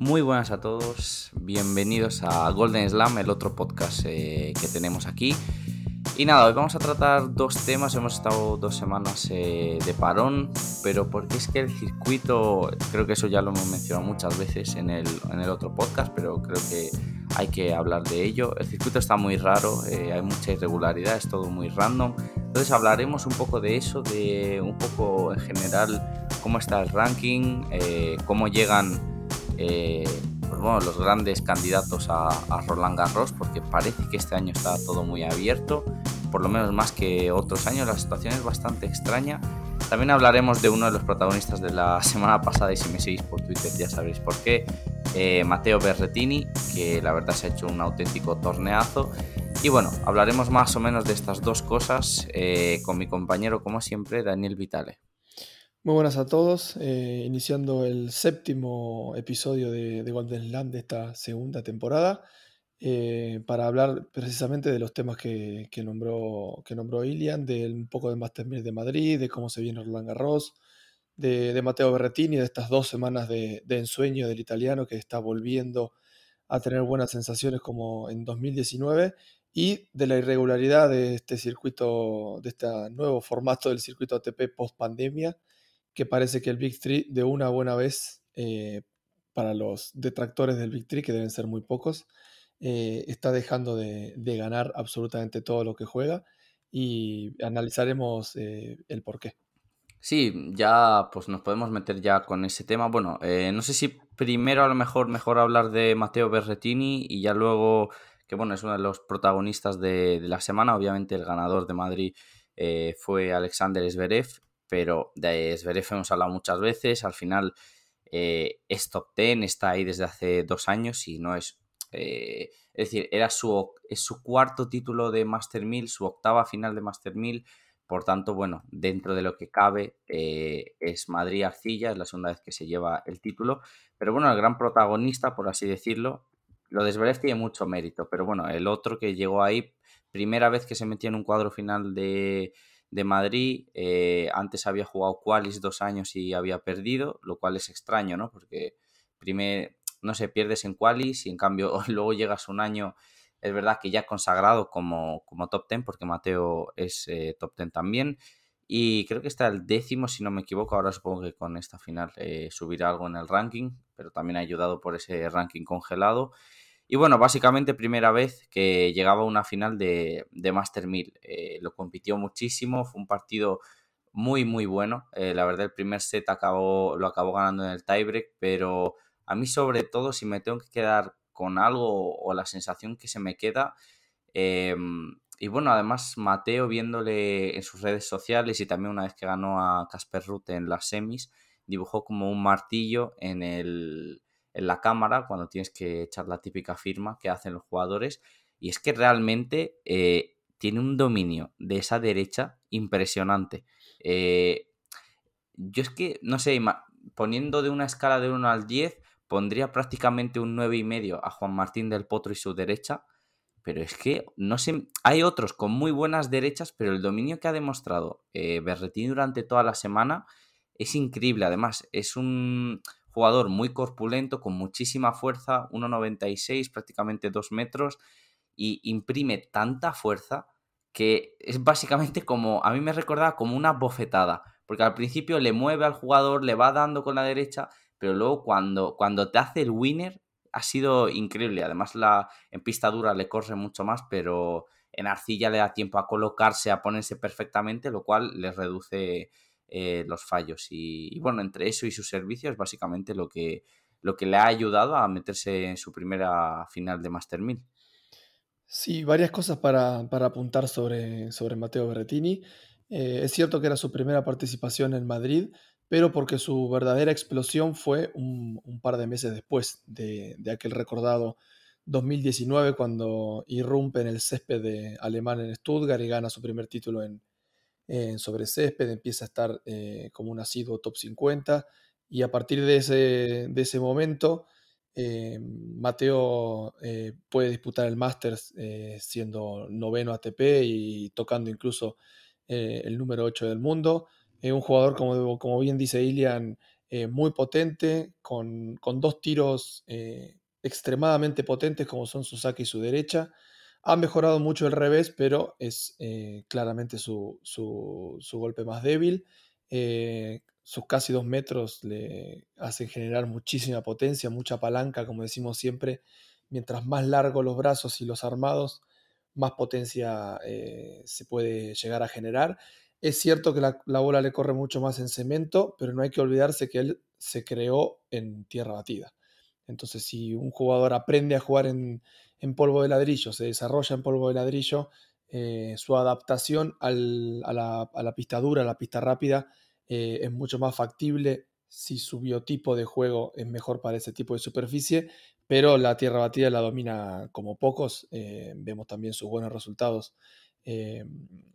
Muy buenas a todos, bienvenidos a Golden Slam, el otro podcast eh, que tenemos aquí. Y nada, hoy vamos a tratar dos temas, hemos estado dos semanas eh, de parón, pero porque es que el circuito, creo que eso ya lo hemos mencionado muchas veces en el, en el otro podcast, pero creo que hay que hablar de ello. El circuito está muy raro, eh, hay mucha irregularidad, es todo muy random. Entonces hablaremos un poco de eso, de un poco en general cómo está el ranking, cómo llegan eh, pues bueno, los grandes candidatos a, Roland Garros, porque parece que este año está todo muy abierto, por lo menos más que otros años, la situación es bastante extraña. También hablaremos de uno de los protagonistas de la semana pasada y si me seguís por Twitter ya sabréis por qué, eh, Mateo Berretini, que la verdad se ha hecho un auténtico torneazo. Y bueno, hablaremos más o menos de estas dos cosas eh, con mi compañero, como siempre, Daniel Vitale. Muy buenas a todos, eh, iniciando el séptimo episodio de, Golden Land de esta segunda temporada, eh, para hablar precisamente de los temas que, nombró, que nombró Ilian, de un poco de Master de Madrid, de cómo se viene Roland Garros, de, de Matteo Berrettini, de estas dos semanas de, ensueño del italiano que está volviendo a tener buenas sensaciones como en 2019 y de la irregularidad de este circuito, de este nuevo formato del circuito ATP post pandemia que parece que el Big Three de una buena vez, eh, para los detractores del Big Three, que deben ser muy pocos, eh, está dejando de, ganar absolutamente todo lo que juega y analizaremos eh, el por qué. Sí, ya pues nos podemos meter ya con ese tema. Bueno, no sé si primero a lo mejor mejor hablar de Matteo Berretini y ya luego, que bueno, es uno de los protagonistas de, de la semana. Obviamente el ganador de Madrid fue Alexander Zverev pero de Zverev hemos hablado muchas veces, al final eh, es top 10, está ahí desde hace dos años y no es... Eh, es decir, era su, es su cuarto título de Master 1000, su octava final de Master 1000, por tanto, bueno, dentro de lo que cabe eh, es Madrid-Arcilla, es la segunda vez que se lleva el título, pero bueno, el gran protagonista, por así decirlo, lo de Zverev tiene mucho mérito, pero bueno, el otro que llegó ahí, primera vez que se metió en un cuadro final de, de Madrid. Eh, antes había jugado Qualis dos años y había perdido, lo cual es extraño, ¿no? Porque primero, no sé, pierdes en Qualis y en cambio luego llegas un año, es verdad que ya consagrado como, como top ten, porque Mateo es eh, top ten también. Y creo que está el décimo, si no me equivoco. Ahora supongo que con esta final eh, subirá algo en el ranking, pero también ha ayudado por ese ranking congelado. Y bueno, básicamente primera vez que llegaba a una final de, Master 1000. Eh, lo compitió muchísimo, fue un partido muy, muy bueno. Eh, la verdad, el primer set acabó, lo acabó ganando en el tiebreak, pero a mí sobre todo, si me tengo que quedar con algo o la sensación que se me queda, em, y bueno, además Mateo viéndole en sus redes sociales y también una vez que ganó a Casper Ruth en las semis, dibujó como un martillo en el, en la cámara cuando tienes que echar la típica firma que hacen los jugadores. Y es que realmente eh, tiene un dominio de esa derecha impresionante. Eh, yo es que, no sé, poniendo de una escala de 1 al 10, pondría prácticamente un 9,5 y medio a Juan Martín del Potro y su derecha. Pero es que, no sé, hay otros con muy buenas derechas, pero el dominio que ha demostrado eh, Berretín durante toda la semana es increíble. Además, es un, Jugador muy corpulento, con muchísima fuerza, 1,96, prácticamente 2 metros, y imprime tanta fuerza que es básicamente como, a mí me recordaba como una bofetada, porque al principio le mueve al jugador, le va dando con la derecha, pero luego cuando, cuando te hace el winner ha sido increíble. Además, la, en pista dura le corre mucho más, pero en arcilla le da tiempo a colocarse, a ponerse perfectamente, lo cual le reduce eh, los fallos. Y, bueno, entre eso y sus servicios, básicamente lo que, lo que le ha ayudado a meterse en su primera final de Master 1000. Sí, varias cosas para, apuntar sobre, sobre Mateo Berretini. Eh, es cierto que era su primera participación en Madrid, pero porque su verdadera explosión fue un, par de meses después de, de, aquel recordado 2019, cuando irrumpe en el césped de alemán en Stuttgart y gana su primer título en, sobre césped, empieza a estar eh, como un asiduo top 50 y a partir de ese, de ese momento eh, Mateo eh, puede disputar el Masters siendo noveno ATP y tocando incluso el número 8 del mundo. un jugador, como, como bien dice Ilian, muy potente, con, dos tiros extremadamente potentes como son su saque y su derecha. Ha mejorado mucho el revés, pero es claramente su, golpe más débil. sus casi dos metros le hacen generar muchísima potencia, mucha palanca, como decimos siempre. Mientras más largos los brazos y los armados, más potencia se puede llegar a generar. Es cierto que la, bola le corre mucho más en cemento, pero no hay que olvidarse que él se creó en tierra batida. Entonces, si un jugador aprende a jugar en, polvo de ladrillo, se desarrolla en polvo de ladrillo, eh, su adaptación a, la, pista dura, a la pista rápida, eh, es mucho más factible si su biotipo de juego es mejor para ese tipo de superficie, pero la tierra batida la domina como pocos. Eh, vemos también sus buenos resultados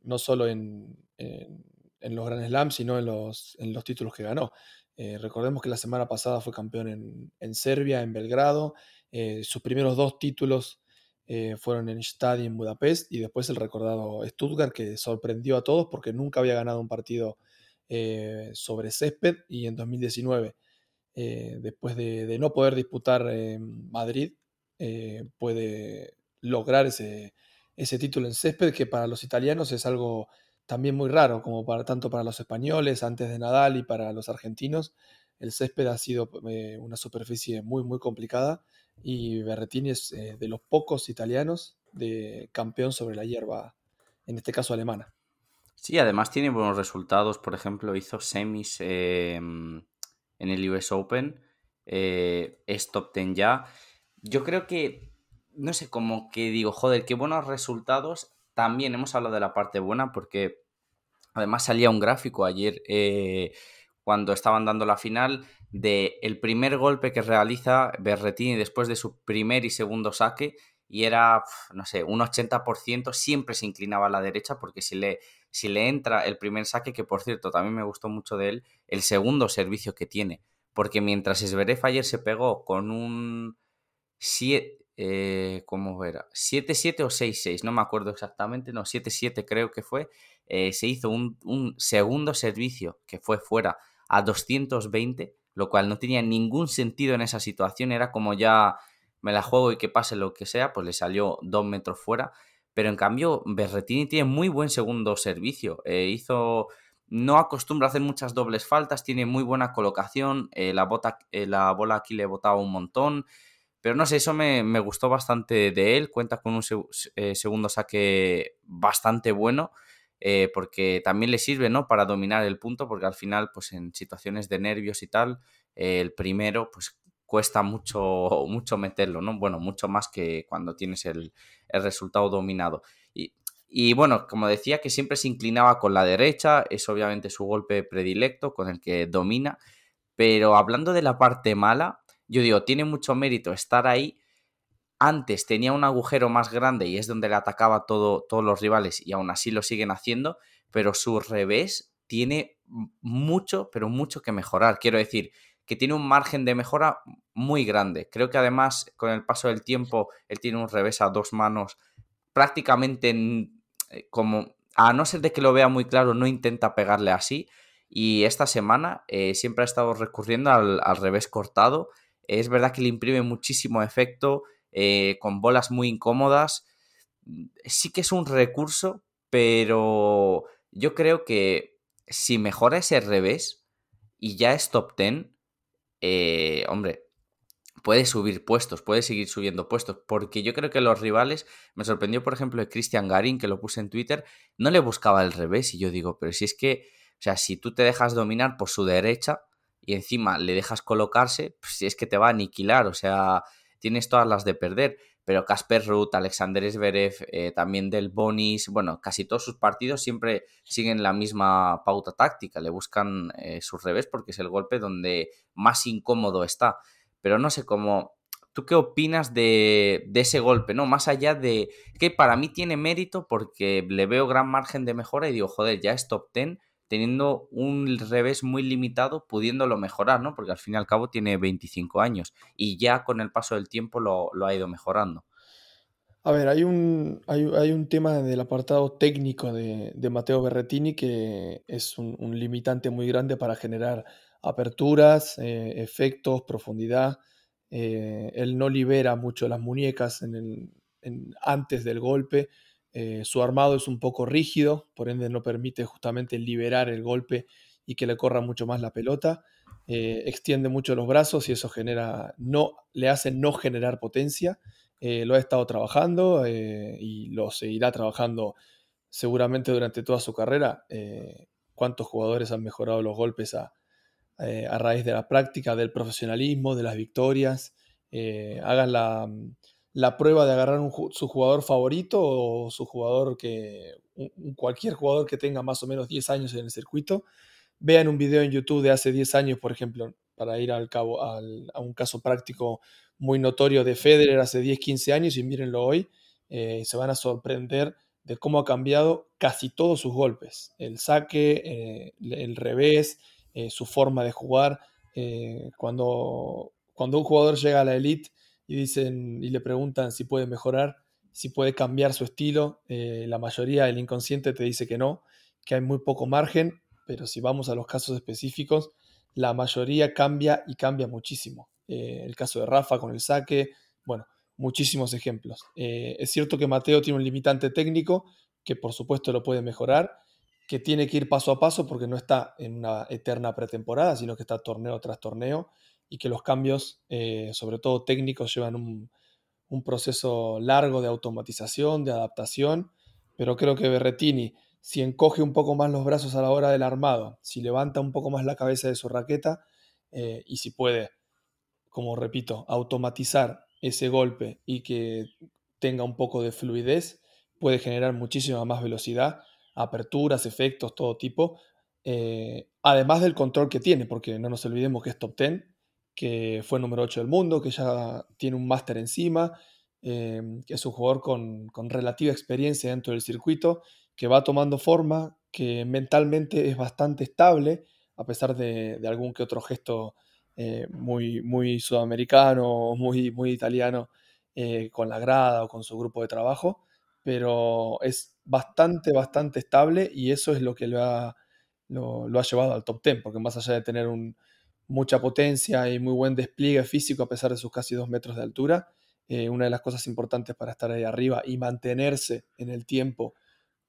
no solo en, los Grand Slams, sino en los, en los títulos que ganó. Eh, recordemos que la semana pasada fue campeón en, Serbia, en Belgrado. Eh, sus primeros dos títulos fueron en Stade en Budapest y después el recordado Stuttgart, que sorprendió a todos porque nunca había ganado un partido sobre césped y en 2019, después de, de, no poder disputar en Madrid, puede lograr ese, ese título en césped, que para los italianos es algo también muy raro, como para, tanto para los españoles antes de Nadal y para los argentinos. El césped ha sido eh, una superficie muy, muy complicada y Berretini es eh, de los pocos italianos de campeón sobre la hierba, en este caso alemana. Sí, además tiene buenos resultados. Por ejemplo, hizo semis em, en el US Open. Eh, es top 10 ya. Yo creo que no sé, como que digo, joder, qué buenos resultados. También hemos hablado de la parte buena porque además salía un gráfico ayer eh, cuando estaban dando la final de el primer golpe que realiza Berretini después de su primer y segundo saque y era, no sé, un 80%, siempre se inclinaba a la derecha porque si le, si le entra el primer saque, que por cierto también me gustó mucho de él, el segundo servicio que tiene, porque mientras Esberef ayer se pegó con un 7 eh, ¿cómo era? 7-7 o 6-6, no me acuerdo exactamente, no, 7-7 creo que fue, eh, se hizo un, segundo servicio que fue fuera a 220, lo cual no tenía ningún sentido en esa situación, era como ya me la juego y que pase lo que sea, pues le salió dos metros fuera, pero en cambio Berretini tiene muy buen segundo servicio, eh, hizo... No acostumbra a hacer muchas dobles faltas, tiene muy buena colocación, la, bota, la bola aquí le botaba un montón, pero no sé, eso me, gustó bastante de él. Cuenta con un eh, segundo saque bastante bueno. Eh, porque también le sirve, ¿no? Para dominar el punto, porque al final, pues en situaciones de nervios y tal, eh, el primero, pues cuesta mucho, mucho meterlo, ¿no? Bueno, mucho más que cuando tienes el, resultado dominado. Y, y, bueno, como decía, que siempre se inclinaba con la derecha, es obviamente su golpe predilecto con el que domina, pero hablando de la parte mala, yo digo, tiene mucho mérito estar ahí. Antes tenía un agujero más grande y es donde le atacaba todo, todos los rivales y aún así lo siguen haciendo, pero su revés tiene mucho, pero mucho que mejorar. Quiero decir, que tiene un margen de mejora muy grande. Creo que además con el paso del tiempo él tiene un revés a dos manos prácticamente eh, como, a no ser de que lo vea muy claro, no intenta pegarle así. Y esta semana eh, siempre ha estado recurriendo al, al revés cortado es verdad que le imprime muchísimo efecto, eh, con bolas muy incómodas. Sí que es un recurso, pero yo creo que si mejora ese revés y ya es top 10, eh, hombre, puede subir puestos, puede seguir subiendo puestos, porque yo creo que los rivales, me sorprendió por ejemplo de Christian Garin, que lo puse en Twitter, no le buscaba el revés y yo digo, pero si es que, o sea, si tú te dejas dominar por su derecha, y encima le dejas colocarse, pues es que te va a aniquilar, o sea, tienes todas las de perder. Pero Casper Ruth, Alexander Zverev, eh, también Del Bonis, bueno, casi todos sus partidos siempre siguen la misma pauta táctica, le buscan eh, su revés porque es el golpe donde más incómodo está. Pero no sé cómo, ¿Tú qué opinas de, de, ese golpe? ¿no? Más allá de que para mí tiene mérito porque le veo gran margen de mejora y digo, joder, ya es top 10, teniendo un revés muy limitado, pudiéndolo mejorar, ¿no? Porque al fin y al cabo tiene 25 años y ya con el paso del tiempo lo, ha ido mejorando. A ver, hay un, hay, un tema del apartado técnico de, Mateo Berretini que es un, limitante muy grande para generar aperturas, eh, efectos, profundidad. Eh, él no libera mucho las muñecas antes del golpe. Su armado es un poco rígido, por ende no permite justamente liberar el golpe y que le corra mucho más la pelota. extiende mucho los brazos y eso genera, no, le hace no generar potencia. lo ha estado trabajando y lo seguirá trabajando seguramente durante toda su carrera. ¿Cuántos jugadores han mejorado los golpes a, eh, a raíz de la práctica, del profesionalismo, de las victorias. Eh, hagan la, prueba de agarrar su jugador favorito o su jugador que, cualquier jugador que tenga más o menos 10 años en el circuito. Vean un video en YouTube de hace 10 años, por ejemplo, para ir al cabo, a un caso práctico muy notorio de Federer hace 10, 15 años y mírenlo hoy, eh, se van a sorprender de cómo ha cambiado casi todos sus golpes. El saque, el revés, eh, su forma de jugar. Eh, cuando, cuando un jugador llega a la elite y, dicen, y le preguntan si puede mejorar, si puede cambiar su estilo, eh, la mayoría del inconsciente te dice que no, que hay muy poco margen, pero si vamos a los casos específicos, la mayoría cambia y cambia muchísimo. el caso de Rafa con el saque, bueno, muchísimos ejemplos. es cierto que Mateo tiene un limitante técnico que por supuesto lo puede mejorar, que tiene que ir paso a paso porque no está en una eterna pretemporada, sino que está torneo tras torneo y que los cambios, eh, sobre todo técnicos, llevan un, proceso largo de automatización, de adaptación, pero creo que Berretini, si encoge un poco más los brazos a la hora del armado, si levanta un poco más la cabeza de su raqueta eh, y si puede, como repito, automatizar ese golpe y que tenga un poco de fluidez, puede generar muchísima más velocidad aperturas, efectos, todo tipo, eh, además del control que tiene, porque no nos olvidemos que es top 10, que fue número 8 del mundo, que ya tiene un máster encima, eh, que es un jugador con, relativa experiencia dentro del circuito, que va tomando forma, que mentalmente es bastante estable, a pesar de, algún que otro gesto eh, muy, muy sudamericano, muy, muy italiano, con la grada o con su grupo de trabajo pero es bastante, bastante estable y eso es lo que lo ha, lo, ha llevado al top 10, porque más allá de tener mucha potencia y muy buen despliegue físico a pesar de sus casi dos metros de altura, eh, una de las cosas importantes para estar ahí arriba y mantenerse en el tiempo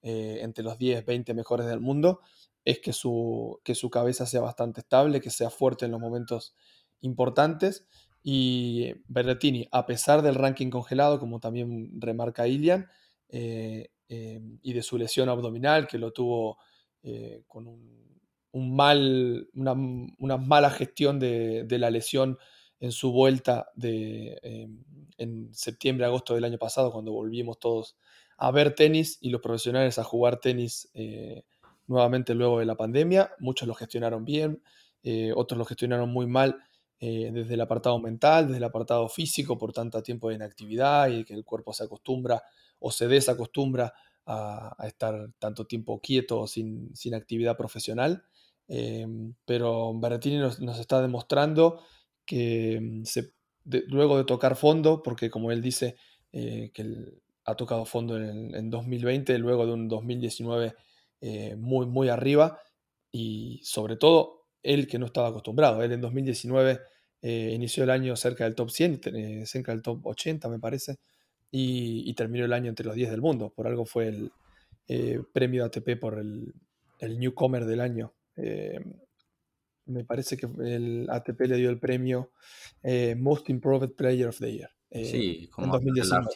eh, entre los 10, 20 mejores del mundo es que su, que su cabeza sea bastante estable, que sea fuerte en los momentos importantes. Y Berrettini, a pesar del ranking congelado, como también remarca Ilian, eh, y de su lesión abdominal, que lo tuvo con un, una, mala gestión de, la lesión en su vuelta de, em, en septiembre, agosto del año pasado, cuando volvimos todos a ver tenis y los profesionales a jugar tenis eh, nuevamente luego de la pandemia. Muchos lo gestionaron bien, otros lo gestionaron muy mal desde el apartado mental, desde el apartado físico, por tanto tiempo de inactividad y que el cuerpo se acostumbra o se desacostumbra a, estar tanto tiempo quieto sin, sin actividad profesional. Em, pero Berrettini nos, está demostrando que mm, luego de tocar fondo, porque como él dice eh, que ha tocado fondo en, 2020, luego de un 2019 eh, muy, muy arriba, y sobre todo él que no estaba acostumbrado. Él en 2019 eh, inició el año cerca del top 100, cerca del top 80 me parece, y, terminó el año entre los 10 del mundo. Por algo fue el eh, premio ATP por el, newcomer del año. Eh, me parece que el ATP le dio el premio eh, Most Improved Player of the Year. sí, como en 2019.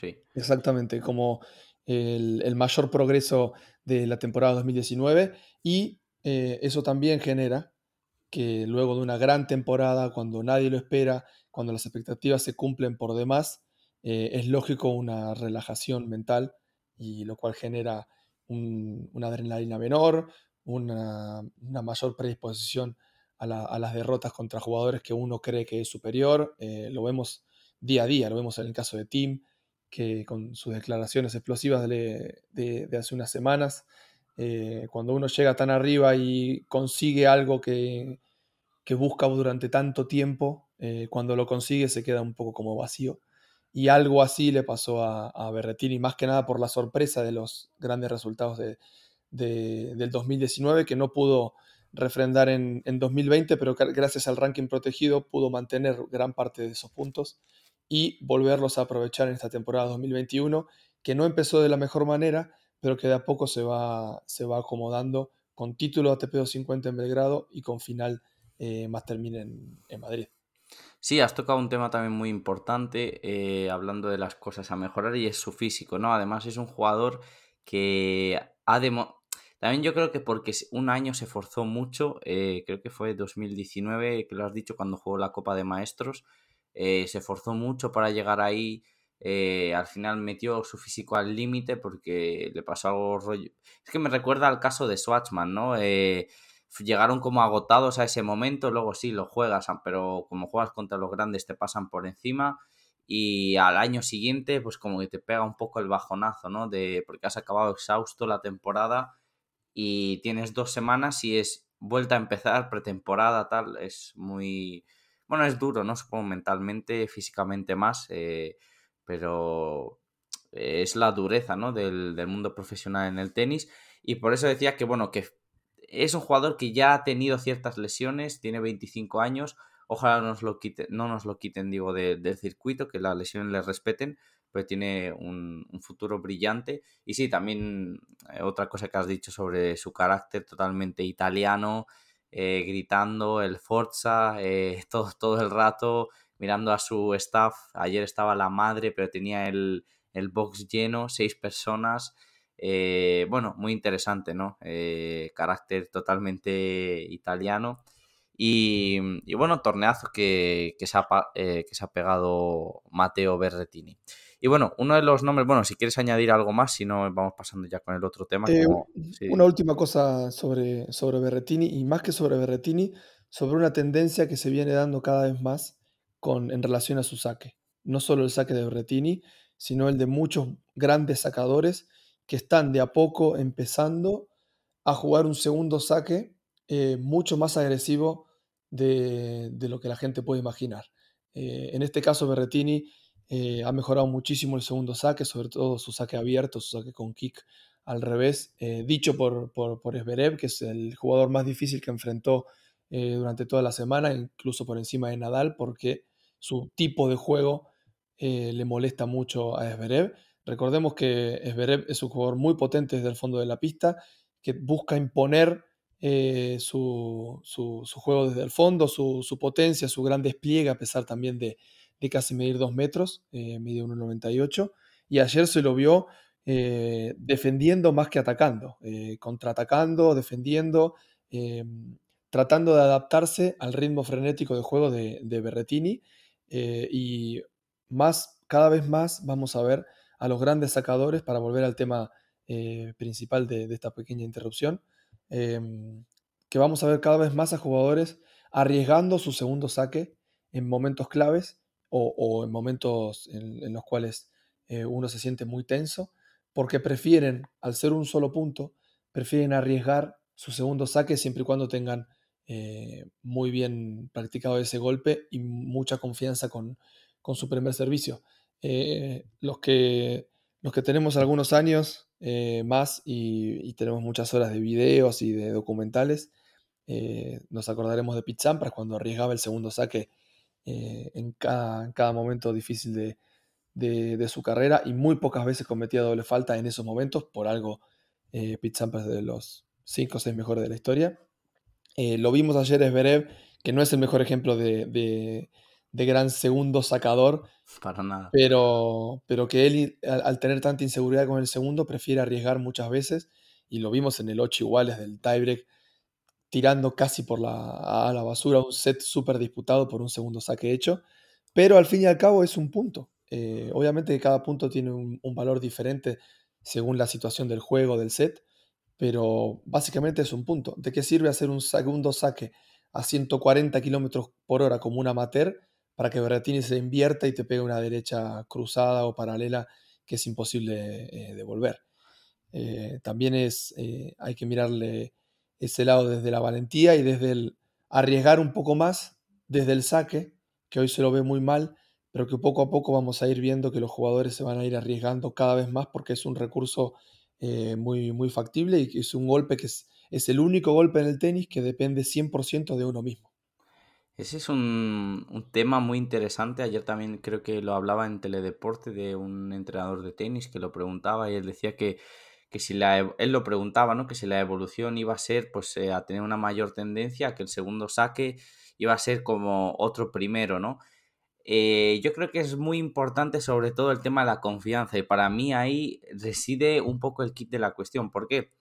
sí. Exactamente, como el, el, mayor progreso de la temporada 2019 y eso también genera que luego de una gran temporada, cuando nadie lo espera, cuando las expectativas se cumplen por demás, eh, es lógico una relajación mental y lo cual genera una adrenalina menor, una, mayor predisposición a, las derrotas contra jugadores que uno cree que es superior. Eh, lo vemos día a día, lo vemos en el caso de Tim, que con sus declaraciones explosivas de, hace unas semanas, eh, cuando uno llega tan arriba y consigue algo que, que busca durante tanto tiempo, cuando lo consigue se queda un poco como vacío y algo así le pasó a, a, Berretini, más que nada por la sorpresa de los grandes resultados de, del 2019, que no pudo refrendar en, 2020, pero gracias al ranking protegido pudo mantener gran parte de esos puntos y volverlos a aprovechar en esta temporada 2021, que no empezó de la mejor manera, pero que de a poco se va, se va acomodando con título ATP 250 en Belgrado y con final eh, más termine en, Madrid. Sí, has tocado un tema también muy importante, eh, hablando de las cosas a mejorar, y es su físico, ¿no? Además es un jugador que ha demostrado también yo creo que porque un año se forzó mucho, eh, creo que fue 2019, que lo has dicho, cuando jugó la Copa de Maestros, eh, se forzó mucho para llegar ahí. Eh, al final metió su físico al límite porque le pasó algo rollo. Es que me recuerda al caso de Swatchman, ¿no? llegaron como agotados a ese momento, luego sí lo juegas, pero como juegas contra los grandes te pasan por encima y al año siguiente pues como que te pega un poco el bajonazo, ¿no? De porque has acabado exhausto la temporada y tienes dos semanas y es vuelta a empezar, pretemporada, tal, es muy... Bueno, es duro, ¿no? Supongo mentalmente, físicamente más, eh, pero es la dureza, ¿no? Del, mundo profesional en el tenis y por eso decía que, bueno, que es un jugador que ya ha tenido ciertas lesiones, tiene 25 años, ojalá nos lo quiten, no nos lo quiten, digo, del circuito, que las lesiones le respeten, pero tiene un, futuro brillante. Y sí, también eh, otra cosa que has dicho sobre su carácter totalmente italiano, eh, gritando el Forza eh, todo, todo el rato, mirando a su staff. Ayer estaba la madre, pero tenía el, box lleno, seis personas. bueno, muy interesante, ¿no? carácter totalmente italiano. Y, bueno, torneazo que, que, se ha, que se ha pegado Matteo Berretini. Y bueno, uno de los nombres, bueno, si quieres añadir algo más, si no, vamos pasando ya con el otro tema. Eh, una última cosa sobre, sobre Berretini, y más que sobre Berretini, sobre una tendencia que se viene dando cada vez más con, en relación a su saque. No solo el saque de Berretini, sino el de muchos grandes sacadores que están de a poco empezando a jugar un segundo saque eh, mucho más agresivo de, lo que la gente puede imaginar. Eh, en este caso, Berretini eh, ha mejorado muchísimo el segundo saque, sobre todo su saque abierto, su saque con kick al revés, eh, dicho por, por, por que es el jugador más difícil que enfrentó eh, durante toda la semana, incluso por encima de Nadal, porque su tipo de juego le molesta mucho a Esberev. Recordemos que Esberev es un jugador muy potente desde el fondo de la pista, que busca imponer su, su, su, juego desde el fondo, su, su, potencia, su gran despliegue, a pesar también de, de casi medir 2 metros, eh, mide 1,98. Y ayer se lo vio eh, defendiendo más que atacando, eh, contraatacando, defendiendo, tratando de adaptarse al ritmo frenético de juego de, Berretini. y más, cada vez más vamos a ver a los grandes sacadores, para volver al tema principal de, de, esta pequeña interrupción, que vamos a ver cada vez más a jugadores arriesgando su segundo saque en momentos claves o, en momentos en, los cuales eh, uno se siente muy tenso, porque prefieren, al ser un solo punto, prefieren arriesgar su segundo saque siempre y cuando tengan eh, muy bien practicado ese golpe y mucha confianza con, su primer servicio. Eh, los, que, los que tenemos algunos años más y, tenemos muchas horas de videos y de documentales, nos acordaremos de Pete Sampras cuando arriesgaba el segundo saque eh, en, cada, momento difícil de, su carrera y muy pocas veces cometía doble falta en esos momentos, por algo eh, Pete Sampras de los 5 o 6 mejores de la historia. Eh, lo vimos ayer es Berev, que no es el mejor ejemplo de, gran segundo sacador. Para nada. Pero, pero que él, al, tener tanta inseguridad con el segundo, prefiere arriesgar muchas veces. Y lo vimos en el 8 iguales del tiebreak tirando casi por la, a la basura un set súper disputado por un segundo saque hecho, pero al fin y al cabo es un punto. Eh, obviamente cada punto tiene un, valor diferente según la situación del juego, del set, pero básicamente es un punto. ¿De qué sirve hacer un segundo saque a 140 kilómetros por hora como un amateur para que Berrettini se invierta y te pegue una derecha cruzada o paralela que es imposible eh, devolver? Eh, también es, hay que mirarle ese lado desde la valentía y desde el arriesgar un poco más desde el saque, que hoy se lo ve muy mal, pero que poco a poco vamos a ir viendo que los jugadores se van a ir arriesgando cada vez más porque es un recurso eh, muy, muy factible y es un golpe que es, es el único golpe en el tenis que depende 100% de uno mismo. Ese es un, tema muy interesante. Ayer también creo que lo hablaba en Teledeporte de un entrenador de tenis que lo preguntaba y él decía que, si la, él lo preguntaba, ¿no? Que si la evolución iba a ser pues eh, a tener una mayor tendencia, que el segundo saque iba a ser como otro primero, ¿no? Eh, yo creo que es muy importante sobre todo el tema de la confianza y para mí ahí reside un poco el kit de la cuestión. ¿Por qué?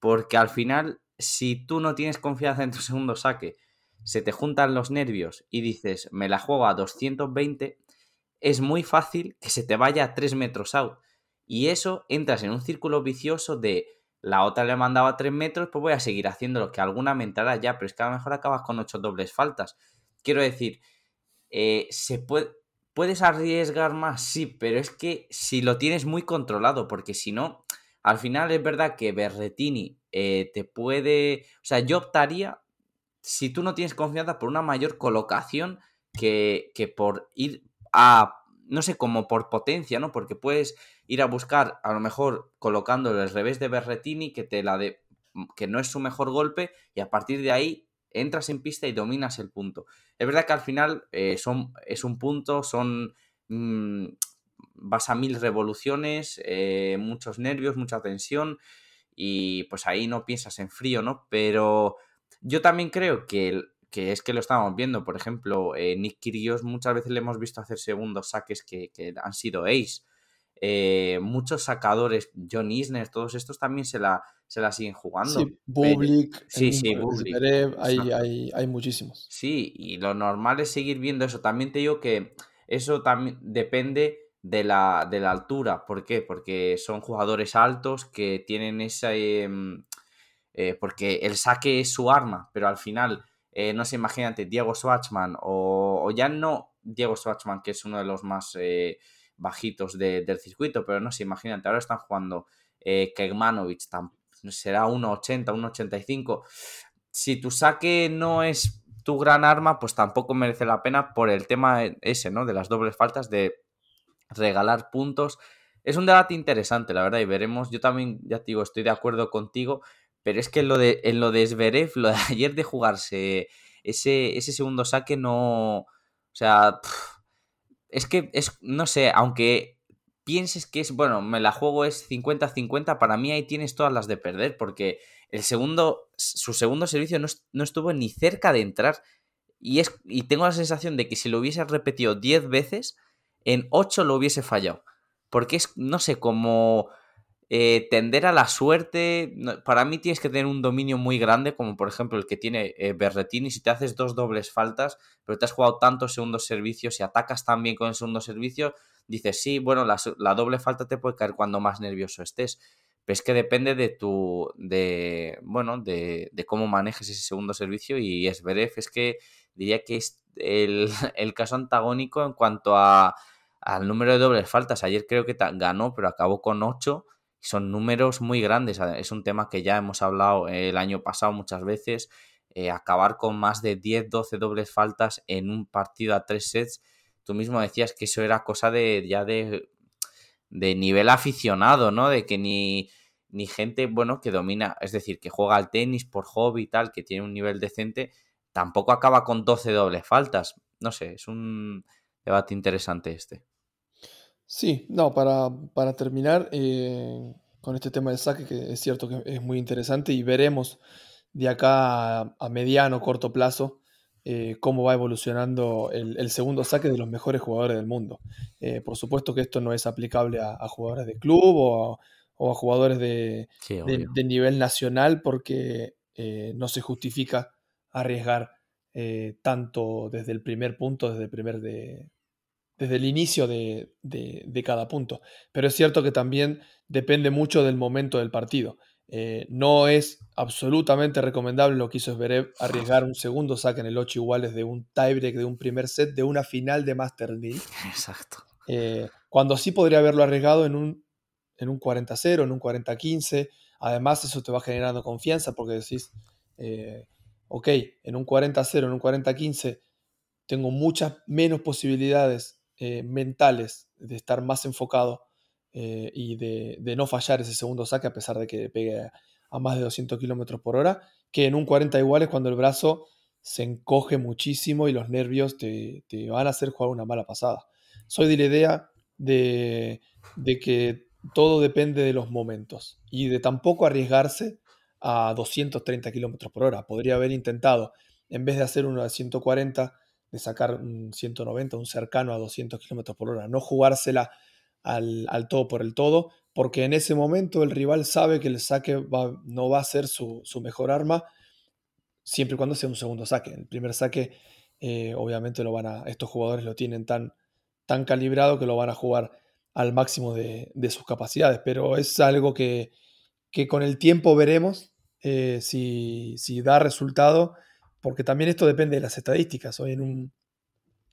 Porque al final, si tú no tienes confianza en tu segundo saque, se te juntan los nervios y dices, me la juego a 220, es muy fácil que se te vaya a 3 metros out. Y eso entras en un círculo vicioso de la otra le mandaba 3 metros, pues voy a seguir haciendo lo que alguna me entrará ya, pero es que a lo mejor acabas con 8 dobles faltas. Quiero decir, eh, se puede, puedes arriesgar más, sí, pero es que si lo tienes muy controlado, porque si no, al final es verdad que Berretini eh, te puede, o sea, yo optaría si tú no tienes confianza por una mayor colocación que, por ir a, no sé, como por potencia, ¿no? Porque puedes ir a buscar, a lo mejor colocándolo al revés de Berretini, que te la de, que no es su mejor golpe, y a partir de ahí entras en pista y dominas el punto. Es verdad que al final eh, son, es un punto, son... Mm, vas a mil revoluciones, eh, muchos nervios, mucha tensión y pues ahí no piensas en frío, ¿no? Pero yo también creo que, que es que lo estábamos viendo, por ejemplo, eh, Nick Kyrgios muchas veces le hemos visto hacer segundos saques que, han sido ace. Eh, muchos sacadores, John Isner, todos estos también se la, se la siguen jugando. Sí, Bublik, sí, sí, Bublik. Hay, hay, muchísimos. Sí, y lo normal es seguir viendo eso. También te digo que eso también depende de la, de la altura. ¿Por qué? Porque son jugadores altos que tienen esa... Em, eh, porque el saque es su arma, pero al final, eh, no sé, imagínate, Diego Schwartzman o, ya no Diego Schwartzman, que es uno de los más bajitos del circuito, pero no sé, imagínate, ahora están jugando eh, Kegmanovic, será 1,80, 1,85. Si tu saque no es tu gran arma, pues tampoco merece la pena por el tema ese, ¿no? De las dobles faltas, de regalar puntos. Es un debate interesante, la verdad, y veremos. Yo también, ya te digo, estoy de acuerdo contigo pero es que en lo de, en lo de Zverev, lo de ayer de jugarse ese, ese segundo saque no... O sea, es que es, no sé, aunque pienses que es, bueno, me la juego es 50-50, para mí ahí tienes todas las de perder, porque el segundo, su segundo servicio no, estuvo ni cerca de entrar. Y, es, y tengo la sensación de que si lo hubiese repetido 10 veces, en 8 lo hubiese fallado. Porque es, no sé, como eh, tender a la suerte, para mí tienes que tener un dominio muy grande, como por ejemplo el que tiene eh, Berretini, si te haces dos dobles faltas, pero te has jugado tantos segundos servicios y atacas tan bien con el segundo servicio, dices, sí, bueno, la, doble falta te puede caer cuando más nervioso estés. Pero es que depende de tu, de, bueno, de, cómo manejes ese segundo servicio y es Esberev es que diría que es el, el caso antagónico en cuanto a, al número de dobles faltas. Ayer creo que ganó, pero acabó con 8 son números muy grandes. Es un tema que ya hemos hablado el año pasado muchas veces. Eh, acabar con más de 10, 12 dobles faltas en un partido a tres sets. Tú mismo decías que eso era cosa de ya de, de nivel aficionado, ¿no? De que ni, ni gente, bueno, que domina, es decir, que juega al tenis por hobby y tal, que tiene un nivel decente, tampoco acaba con 12 dobles faltas. No sé, es un debate interesante este. Sí, no, para, para terminar eh, con este tema del saque, que es cierto que es muy interesante y veremos de acá a, mediano, corto plazo eh, cómo va evolucionando el, segundo saque de los mejores jugadores del mundo. Eh, por supuesto que esto no es aplicable a, jugadores de club o a, jugadores de, de, nivel nacional porque no se justifica arriesgar tanto desde el primer punto, desde el primer de, desde el inicio de, cada punto. Pero es cierto que también depende mucho del momento del partido. Eh, no es absolutamente recomendable lo que hizo Zverev arriesgar un segundo saque en el 8 iguales de un tiebreak de un primer set de una final de Master League. Exacto. Eh, cuando sí podría haberlo arriesgado en un, en un 40-0, en un 40-15. Además, eso te va generando confianza porque decís, eh, ok, en un 40-0, en un 40-15, tengo muchas menos posibilidades eh, mentales de estar más enfocado eh, y de, no fallar ese segundo saque a pesar de que pegue a más de 200 kilómetros por hora, que en un 40 igual es cuando el brazo se encoge muchísimo y los nervios te, van a hacer jugar una mala pasada. Soy de la idea de, de que todo depende de los momentos y de tampoco arriesgarse a 230 kilómetros por hora. Podría haber intentado, en vez de hacer uno de 140, de sacar un 190, un cercano a 200 kilómetros por hora. No jugársela al, todo por el todo, porque en ese momento el rival sabe que el saque no va a ser su, mejor arma, siempre y cuando sea un segundo saque. El primer saque, eh, obviamente, lo van a, estos jugadores lo tienen tan, tan calibrado que lo van a jugar al máximo de, sus capacidades, pero es algo que, con el tiempo veremos eh, si, da resultado, porque también esto depende de las estadísticas. Hoy en un,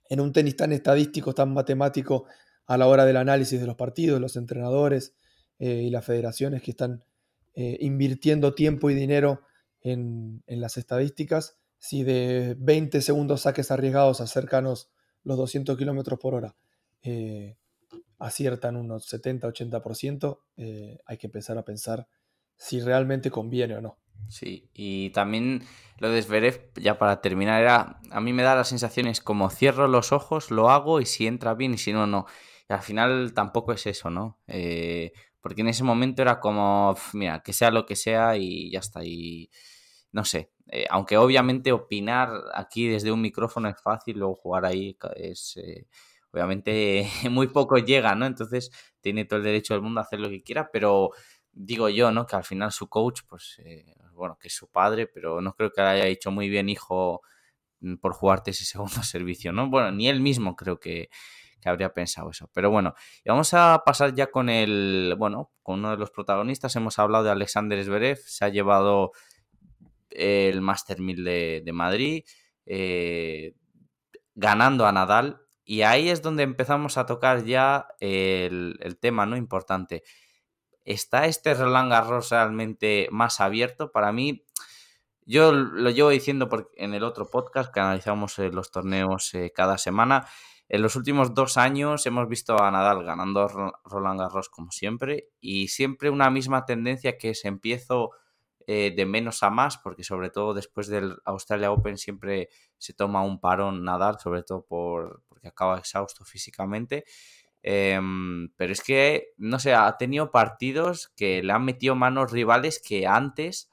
en tenis tan estadístico, tan matemático, a la hora del análisis de los partidos, los entrenadores eh, y las federaciones que están eh, invirtiendo tiempo y dinero en, las estadísticas, si de 20 segundos saques arriesgados a cercanos los 200 kilómetros por hora aciertan unos 70-80%, eh, hay que empezar a pensar si realmente conviene o no. Sí, y también lo de Zverev, ya para terminar, era, a mí me da las sensaciones como cierro los ojos, lo hago y si entra bien y si no, no. Y al final tampoco es eso, ¿no? Eh, porque en ese momento era como, mira, que sea lo que sea y ya está. Y no sé, eh, aunque obviamente opinar aquí desde un micrófono es fácil, luego jugar ahí es obviamente muy poco llega, ¿no? Entonces tiene todo el derecho del mundo a hacer lo que quiera, pero digo yo, ¿no? Que al final su coach, pues, eh, bueno, que es su padre, pero no creo que haya dicho muy bien, hijo, mm, por jugarte ese segundo servicio, ¿no? Bueno, ni él mismo creo que, habría pensado eso. Pero bueno, y vamos a pasar ya con el, bueno, con uno de los protagonistas. Hemos hablado de Alexander Zverev, se ha llevado el Master 1000 de, Madrid, eh, ganando a Nadal, y ahí es donde empezamos a tocar ya el, tema ¿no? importante. ¿Está este Roland Garros realmente más abierto? Para mí, yo lo llevo diciendo en el otro podcast que analizamos eh, los torneos eh, cada semana. En los últimos dos años hemos visto a Nadal ganando Roland Garros como siempre y siempre una misma tendencia que se empiezo eh, de menos a más, porque sobre todo después del Australia Open siempre se toma un parón Nadal, sobre todo por, porque acaba exhausto físicamente. Em, pero es que, no sé, ha tenido partidos que le han metido manos rivales que antes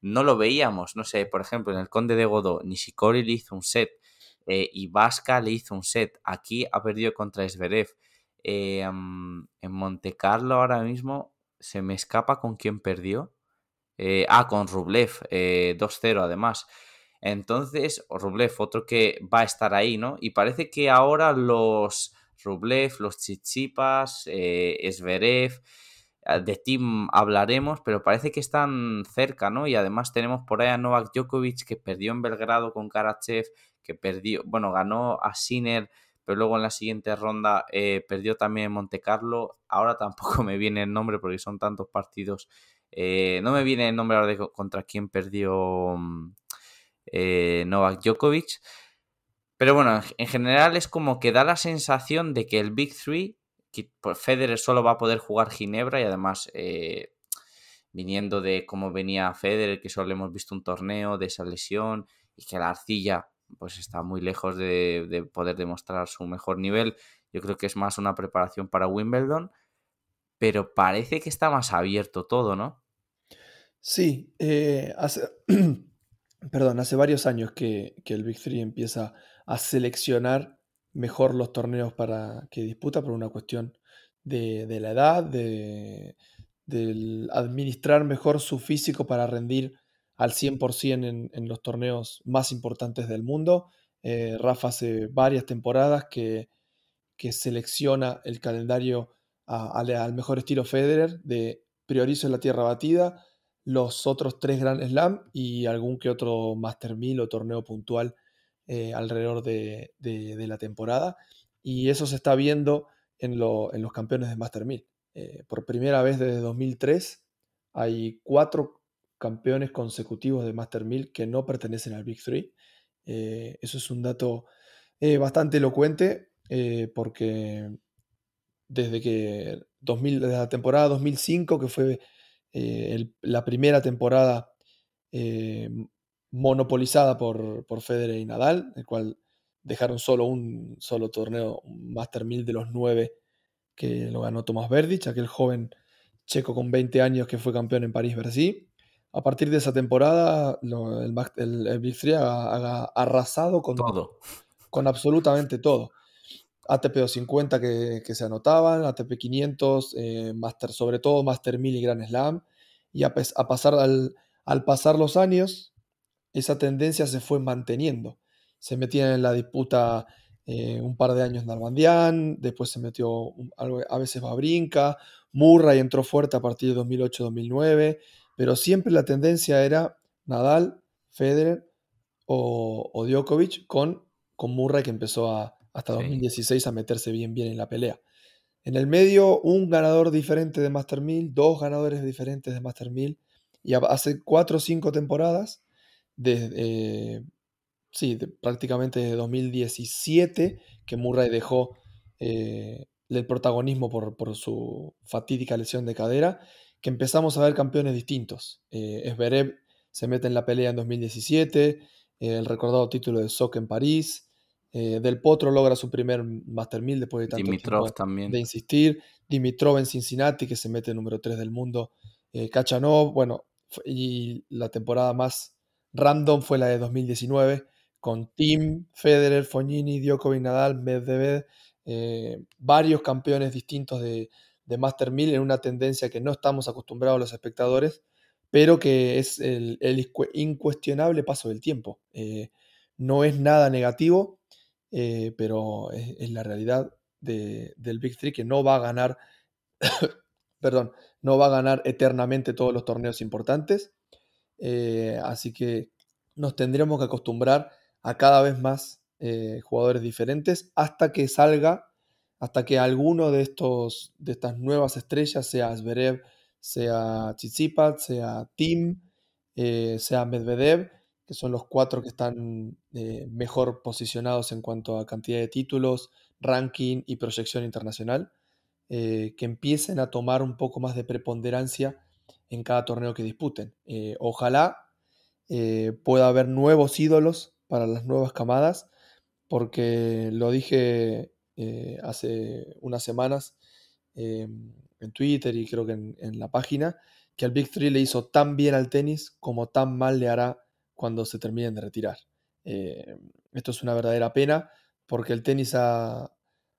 no lo veíamos. No sé, por ejemplo, en el Conde de Godó, Nishikori le hizo un set eh, y Vasca le hizo un set. Aquí ha perdido contra Zverev. Em, en Monte Carlo ahora mismo se me escapa con quién perdió. Eh, ah, con Rublev, 2-0 eh, además. Entonces, Rublev, otro que va a estar ahí, ¿no? Y parece que ahora los Rublev, los Chichipas, eh, Esverev, de Team hablaremos, pero parece que están cerca, ¿no? Y además tenemos por ahí a Novak Djokovic que perdió en Belgrado con Karachev, que perdió, bueno, ganó a Sinner, pero luego en la siguiente ronda perdió también en Monte Carlo. Ahora tampoco me viene el nombre porque son tantos partidos eh, no me viene el nombre ahora de contra quién perdió mm, eh, Novak Djokovic. Pero bueno, en general es como que da la sensación de que el Big Three, que pues, Federer solo va a poder jugar Ginebra y además eh, viniendo de cómo venía Federer, que solo hemos visto un torneo de esa lesión y que la arcilla pues está muy lejos de poder demostrar su mejor nivel. Yo creo que es más una preparación para Wimbledon pero parece que está más abierto todo, ¿no? Sí, eh, hace, perdón, hace varios años que, el Big Three empieza a seleccionar mejor los torneos para que disputa por una cuestión de, la edad, de, administrar mejor su físico para rendir al 100% en, en los torneos más importantes del mundo. Eh, Rafa hace varias temporadas que, que selecciona el calendario al mejor estilo Federer, de priorizo la tierra batida, los otros tres Grand Slam y algún que otro Master 1000 o torneo puntual eh, alrededor de, la temporada. Y eso se está viendo en, los campeones de Master 1000. Eh, por primera vez desde 2003 hay cuatro campeones consecutivos de Master 1000 que no pertenecen al Big Three. Eh, eso es un dato bastante elocuente porque desde que 2000, la temporada 2005, que fue la primera temporada monopolizada por, por Federer y Nadal, el cual dejaron solo un solo torneo, un Master 1000 de los nueve que lo ganó Tomás Verdich, aquel joven checo con 20 años que fue campeón en París-Bercy. A partir de esa temporada, el, el, Big ha, arrasado con todo. Con absolutamente todo. ATP 250 que, que se anotaban, ATP 500, eh, Master, sobre todo Master 1000 y Grand Slam. Y a, pasar al, al, pasar los años, esa tendencia se fue manteniendo. Se metían en la disputa eh, un par de años Nalbandián, después se metió a veces Babrinka, Murray entró fuerte a partir de 2008-2009, pero siempre la tendencia era Nadal, Federer o, Djokovic con, con Murray que empezó a, hasta 2016 a meterse bien bien en la pelea. En el medio, un ganador diferente de Master 1000, dos ganadores diferentes de Master 1000, y hace cuatro o cinco temporadas, desde, sí, prácticamente desde 2017, que Murray dejó eh, el protagonismo por, por, su fatídica lesión de cadera, que empezamos a ver campeones distintos. Eh, se mete en la pelea en 2017, el recordado título de Sock en París, eh, Del Potro logra su primer Master 1000 después de tanto Dimitrov también. de insistir, Dimitrov en Cincinnati que se mete número 3 del mundo, eh, Kachanov, bueno, y la temporada más random fue la de 2019 con Tim, Federer, Fognini, Djokovic, Nadal, Medvedev, eh, varios campeones distintos de, Master 1000 en una tendencia que no estamos acostumbrados los espectadores, pero que es el, incuestionable paso del tiempo. Eh, no es nada negativo, eh, pero es, la realidad del Big Three que no va a ganar, perdón, no va a ganar eternamente todos los torneos importantes. Así que nos tendremos que acostumbrar a cada vez más eh, jugadores diferentes hasta que salga, hasta que alguno de, estos, de estas nuevas estrellas, sea Zverev, sea Tsitsipas, sea Tim, eh, sea Medvedev, que son los cuatro que están eh, mejor posicionados en cuanto a cantidad de títulos, ranking y proyección internacional, que empiecen a tomar un poco más de preponderancia en cada torneo que disputen. ojalá pueda haber nuevos ídolos para las nuevas camadas porque lo dije eh, hace unas semanas em, en Twitter y creo que en, la página, que al Big Three le hizo tan bien al tenis como tan mal le hará cuando se terminen de retirar. Em, esto es una verdadera pena porque el tenis ha,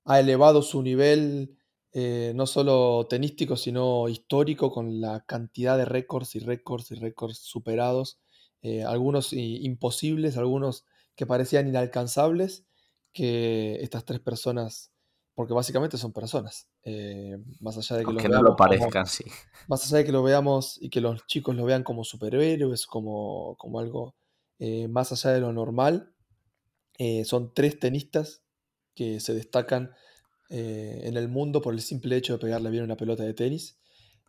elevado su nivel eh, no solo tenístico, sino histórico con la cantidad de récords y récords y récords superados, eh, algunos imposibles, algunos que parecían inalcanzables que estas tres personas, porque básicamente son personas, eh, más allá de que lo no lo parezcan, sí. Más allá de que lo veamos y que los chicos lo vean como superhéroes, como, como algo más allá de lo normal, son tres tenistas que se destacan en el mundo por el simple hecho de pegarle bien una pelota de tenis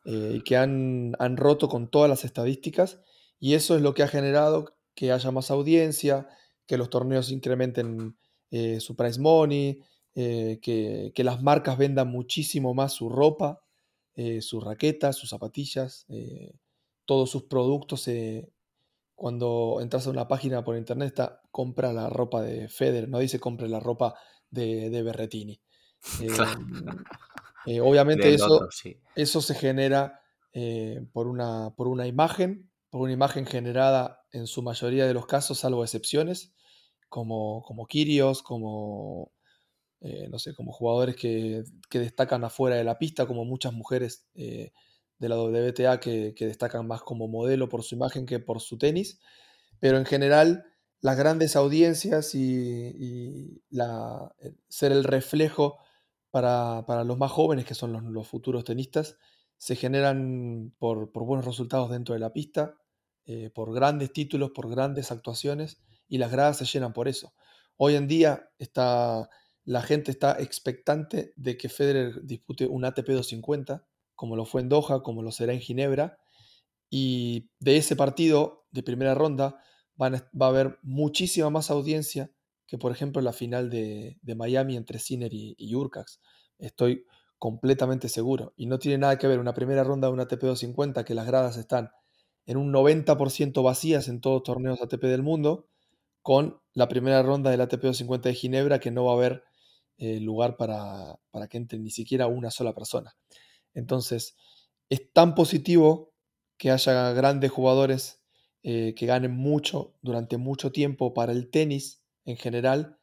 y que han, han roto con todas las estadísticas y eso es lo que ha generado que haya más audiencia, que los torneos incrementen eh, su price money, eh, que, las marcas vendan muchísimo más su ropa, eh, sus raquetas, sus zapatillas, todos sus productos. cuando entras a una página por internet compra la ropa de Federer, no dice compre la ropa de, de Berretini. Obviamente eso, eso se genera por, una, por una imagen, por una imagen generada en su mayoría de los casos, salvo excepciones, como, como Kirios, como, eh, no sé, como jugadores que, destacan afuera de la pista, como muchas mujeres eh, de la WTA que, destacan más como modelo por su imagen que por su tenis. Pero en general, las grandes audiencias y, la, ser el reflejo para, los más jóvenes, que son los, futuros tenistas, se generan por, buenos resultados dentro de la pista, eh, por grandes títulos, por grandes actuaciones y las gradas se llenan por eso. Hoy en día está, la gente está expectante de que Federer dispute un ATP 250, como lo fue en Doha, como lo será en Ginebra, y de ese partido de primera ronda va a haber muchísima más audiencia que, por ejemplo, la final de, Miami entre Sinner y, y Urcax. Estoy completamente seguro. Y no tiene nada que ver una primera ronda de una ATP 250 que las gradas están en un 90% vacías en todos los torneos ATP del mundo, con la primera ronda del ATP 250 de Ginebra que no va a haber eh, lugar para, para que entre ni siquiera una sola persona. Entonces, es tan positivo que haya grandes jugadores eh, que ganen mucho durante mucho tiempo para el tenis en general,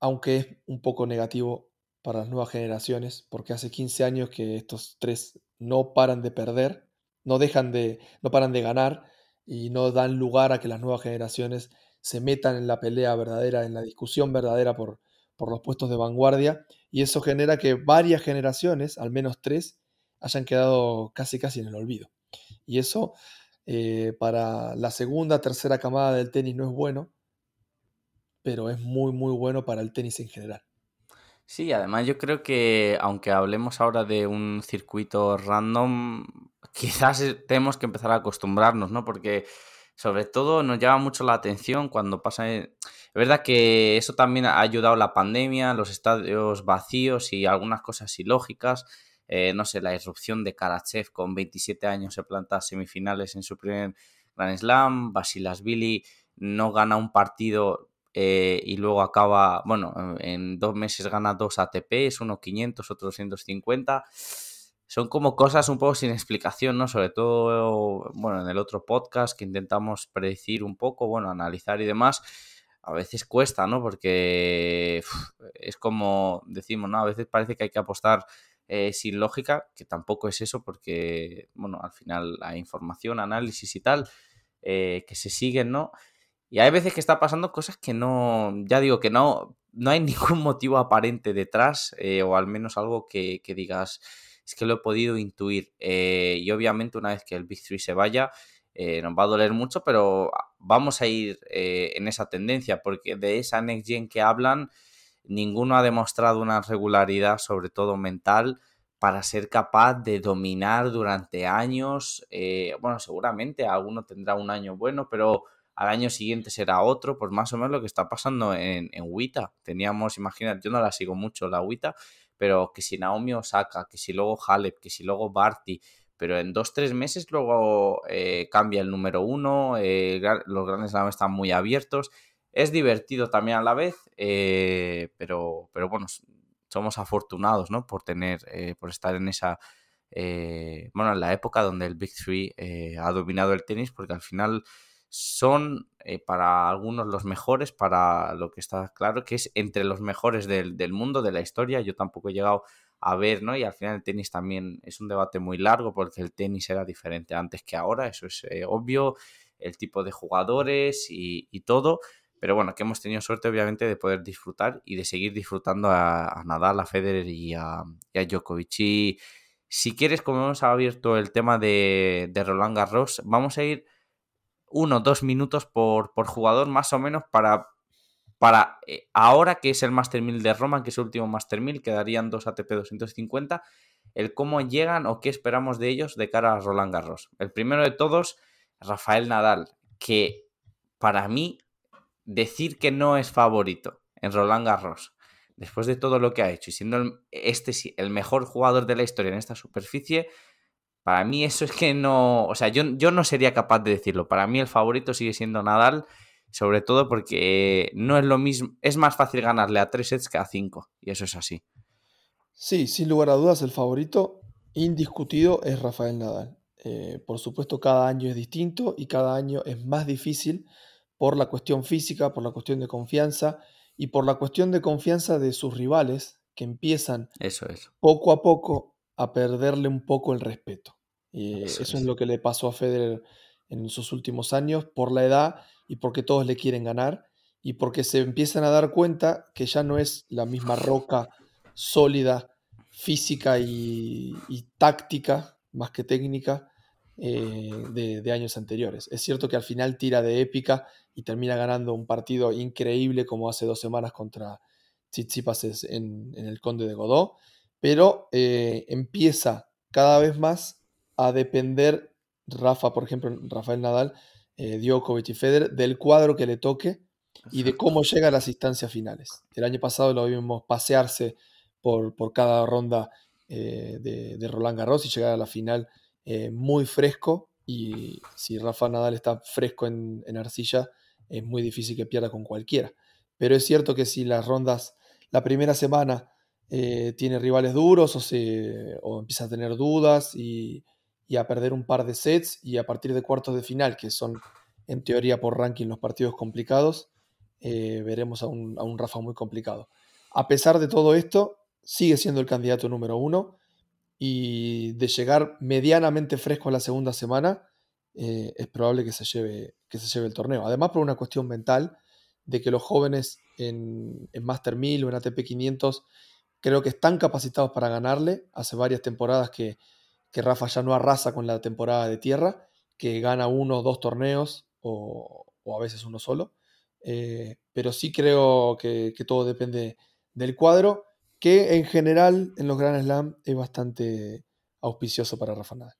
aunque es un poco negativo para las nuevas generaciones, porque hace 15 años que estos tres no paran de perder, no dejan de, no paran de ganar y no dan lugar a que las nuevas generaciones se metan en la pelea verdadera, en la discusión verdadera por, por los puestos de vanguardia, y eso genera que varias generaciones, al menos tres, hayan quedado casi casi en el olvido. Y eso eh, para la segunda, tercera camada del tenis no es bueno, pero es muy, muy bueno para el tenis en general. Sí, además yo creo que aunque hablemos ahora de un circuito random, quizás tenemos que empezar a acostumbrarnos, ¿no? Porque sobre todo nos llama mucho la atención cuando pasa... Es verdad que eso también ha ayudado la pandemia, los estadios vacíos y algunas cosas ilógicas. Eh, no sé, la irrupción de Karachev con 27 años se planta semifinales en su primer Grand Slam, Basilasvili no gana un partido eh, y luego acaba, bueno, en dos meses gana dos ATPs, uno 500, otro 250. Son como cosas un poco sin explicación, ¿no? Sobre todo, bueno, en el otro podcast que intentamos predecir un poco, bueno, analizar y demás a veces cuesta, ¿no? Porque es como decimos, ¿no? A veces parece que hay que apostar eh, sin lógica, que tampoco es eso porque, bueno, al final hay información, análisis y tal, eh, que se siguen, ¿no? Y hay veces que está pasando cosas que no, ya digo que no, no hay ningún motivo aparente detrás, eh, o al menos algo que, digas, es que lo he podido intuir. y obviamente una vez que el Big Three se vaya, nos va a doler mucho, pero vamos a ir en esa tendencia, porque de esa Next Gen que hablan, ninguno ha demostrado una regularidad, sobre todo mental, para ser capaz de dominar durante años. Eh, bueno, seguramente alguno tendrá un año bueno, pero al año siguiente será otro, pues más o menos lo que está pasando en, en Wita. Teníamos, imagínate, yo no la sigo mucho la Wita, pero que si Naomi Osaka, que si luego Halep, que si luego Barty, pero en dos, tres meses luego eh, cambia el número uno, eh, los grandes Slam están muy abiertos es divertido también a la vez, eh, pero, pero bueno, somos afortunados, ¿no? Por tener, por estar en esa, bueno, en la época donde el Big Three ha dominado el tenis, porque al final son para algunos los mejores, para lo que está claro, que es entre los mejores del, del, mundo, de la historia. Yo tampoco he llegado a ver, ¿no? Y al final el tenis también es un debate muy largo, porque el tenis era diferente antes que ahora, eso es obvio, el tipo de jugadores y, y todo pero bueno, que hemos tenido suerte obviamente de poder disfrutar y de seguir disfrutando a, Nadal, a Federer y a, Djokovic. Y si quieres, como hemos abierto el tema de, Roland Garros, vamos a ir uno, dos minutos por, jugador más o menos para, para eh, ahora que es el Master 1000 de Roma, que es el último Master 1000, quedarían dos ATP 250, el cómo llegan o qué esperamos de ellos de cara a Roland Garros. El primero de todos, Rafael Nadal, que para mí decir que no es favorito en Roland Garros, después de todo lo que ha hecho y siendo el, este el mejor jugador de la historia en esta superficie, para mí eso es que no, o sea, yo, yo no sería capaz de decirlo. Para mí el favorito sigue siendo Nadal, sobre todo porque no es lo mismo, es más fácil ganarle a tres sets que a cinco, y eso es así. Sí, sin lugar a dudas, el favorito indiscutido es Rafael Nadal. Eh, por supuesto, cada año es distinto y cada año es más difícil por la cuestión física, por la cuestión de confianza y por la cuestión de confianza de sus rivales que empiezan eso es. poco a poco a perderle un poco el respeto. Y eso, es. lo que le pasó a Federer en sus últimos años por la edad y porque todos le quieren ganar y porque se empiezan a dar cuenta que ya no es la misma roca sólida, física y táctica, más que técnica, eh, de, años anteriores. Es cierto que al final tira de épica y termina ganando un partido increíble como hace dos semanas contra Tsitsipas en, en el Conde de Godó, pero eh, empieza cada vez más a depender Rafa, por ejemplo, Rafael Nadal, eh, Djokovic y Federer, del cuadro que le toque y de cómo llega a las instancias finales. El año pasado lo vimos pasearse por, por cada ronda de, Roland Garros y llegar a la final muy fresco. Y si Rafa Nadal está fresco en, en arcilla, es muy difícil que pierda con cualquiera. Pero es cierto que si las rondas, la primera semana eh, tiene rivales duros o, se, o empieza a tener dudas y, a perder un par de sets y a partir de cuartos de final, que son en teoría por ranking los partidos complicados, eh, veremos a un, a un Rafa muy complicado. A pesar de todo esto, sigue siendo el candidato número uno y de llegar medianamente fresco a la segunda semana, eh, es probable que se, lleve, que se lleve el torneo. Además, por una cuestión mental de que los jóvenes en, en Master 1000 o en ATP 500 creo que están capacitados para ganarle. Hace varias temporadas que, Rafa ya no arrasa con la temporada de tierra, que gana uno o dos torneos o, a veces uno solo. Eh, pero sí creo que, que, todo depende del cuadro, que en general en los Grand Slam es bastante auspicioso para Rafa Nadal.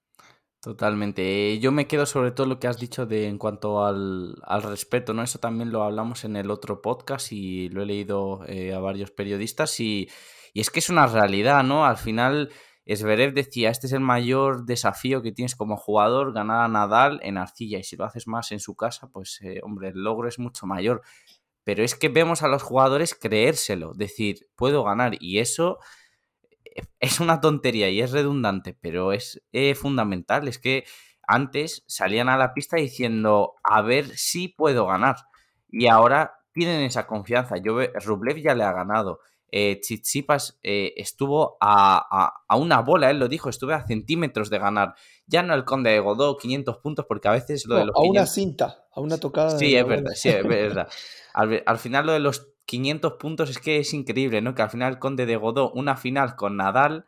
Totalmente. Yo me quedo sobre todo lo que has dicho de en cuanto al, respeto, ¿no? Eso también lo hablamos en el otro podcast y lo he leído eh, a varios periodistas y, es que es una realidad, ¿no? Al final, Esberev decía, este es el mayor desafío que tienes como jugador, ganar a Nadal en arcilla y si lo haces más en su casa, pues, eh, hombre, el logro es mucho mayor. Pero es que vemos a los jugadores creérselo, decir, puedo ganar y eso es una tontería y es redundante, pero es eh, fundamental. Es que antes salían a la pista diciendo, a ver si puedo ganar. Y ahora tienen esa confianza. Yo Rublev ya le ha ganado. Eh, Chichipas eh, estuvo a, una bola, él lo dijo, estuve a centímetros de ganar. Ya no el Conde de Godó, 500 puntos, porque a veces lo de los. A una cinta, a una tocada. Sí, es verdad, sí, es verdad. al, al, final lo de los 500 puntos es que es increíble, ¿no? Que al final Conde de Godó, una final con Nadal,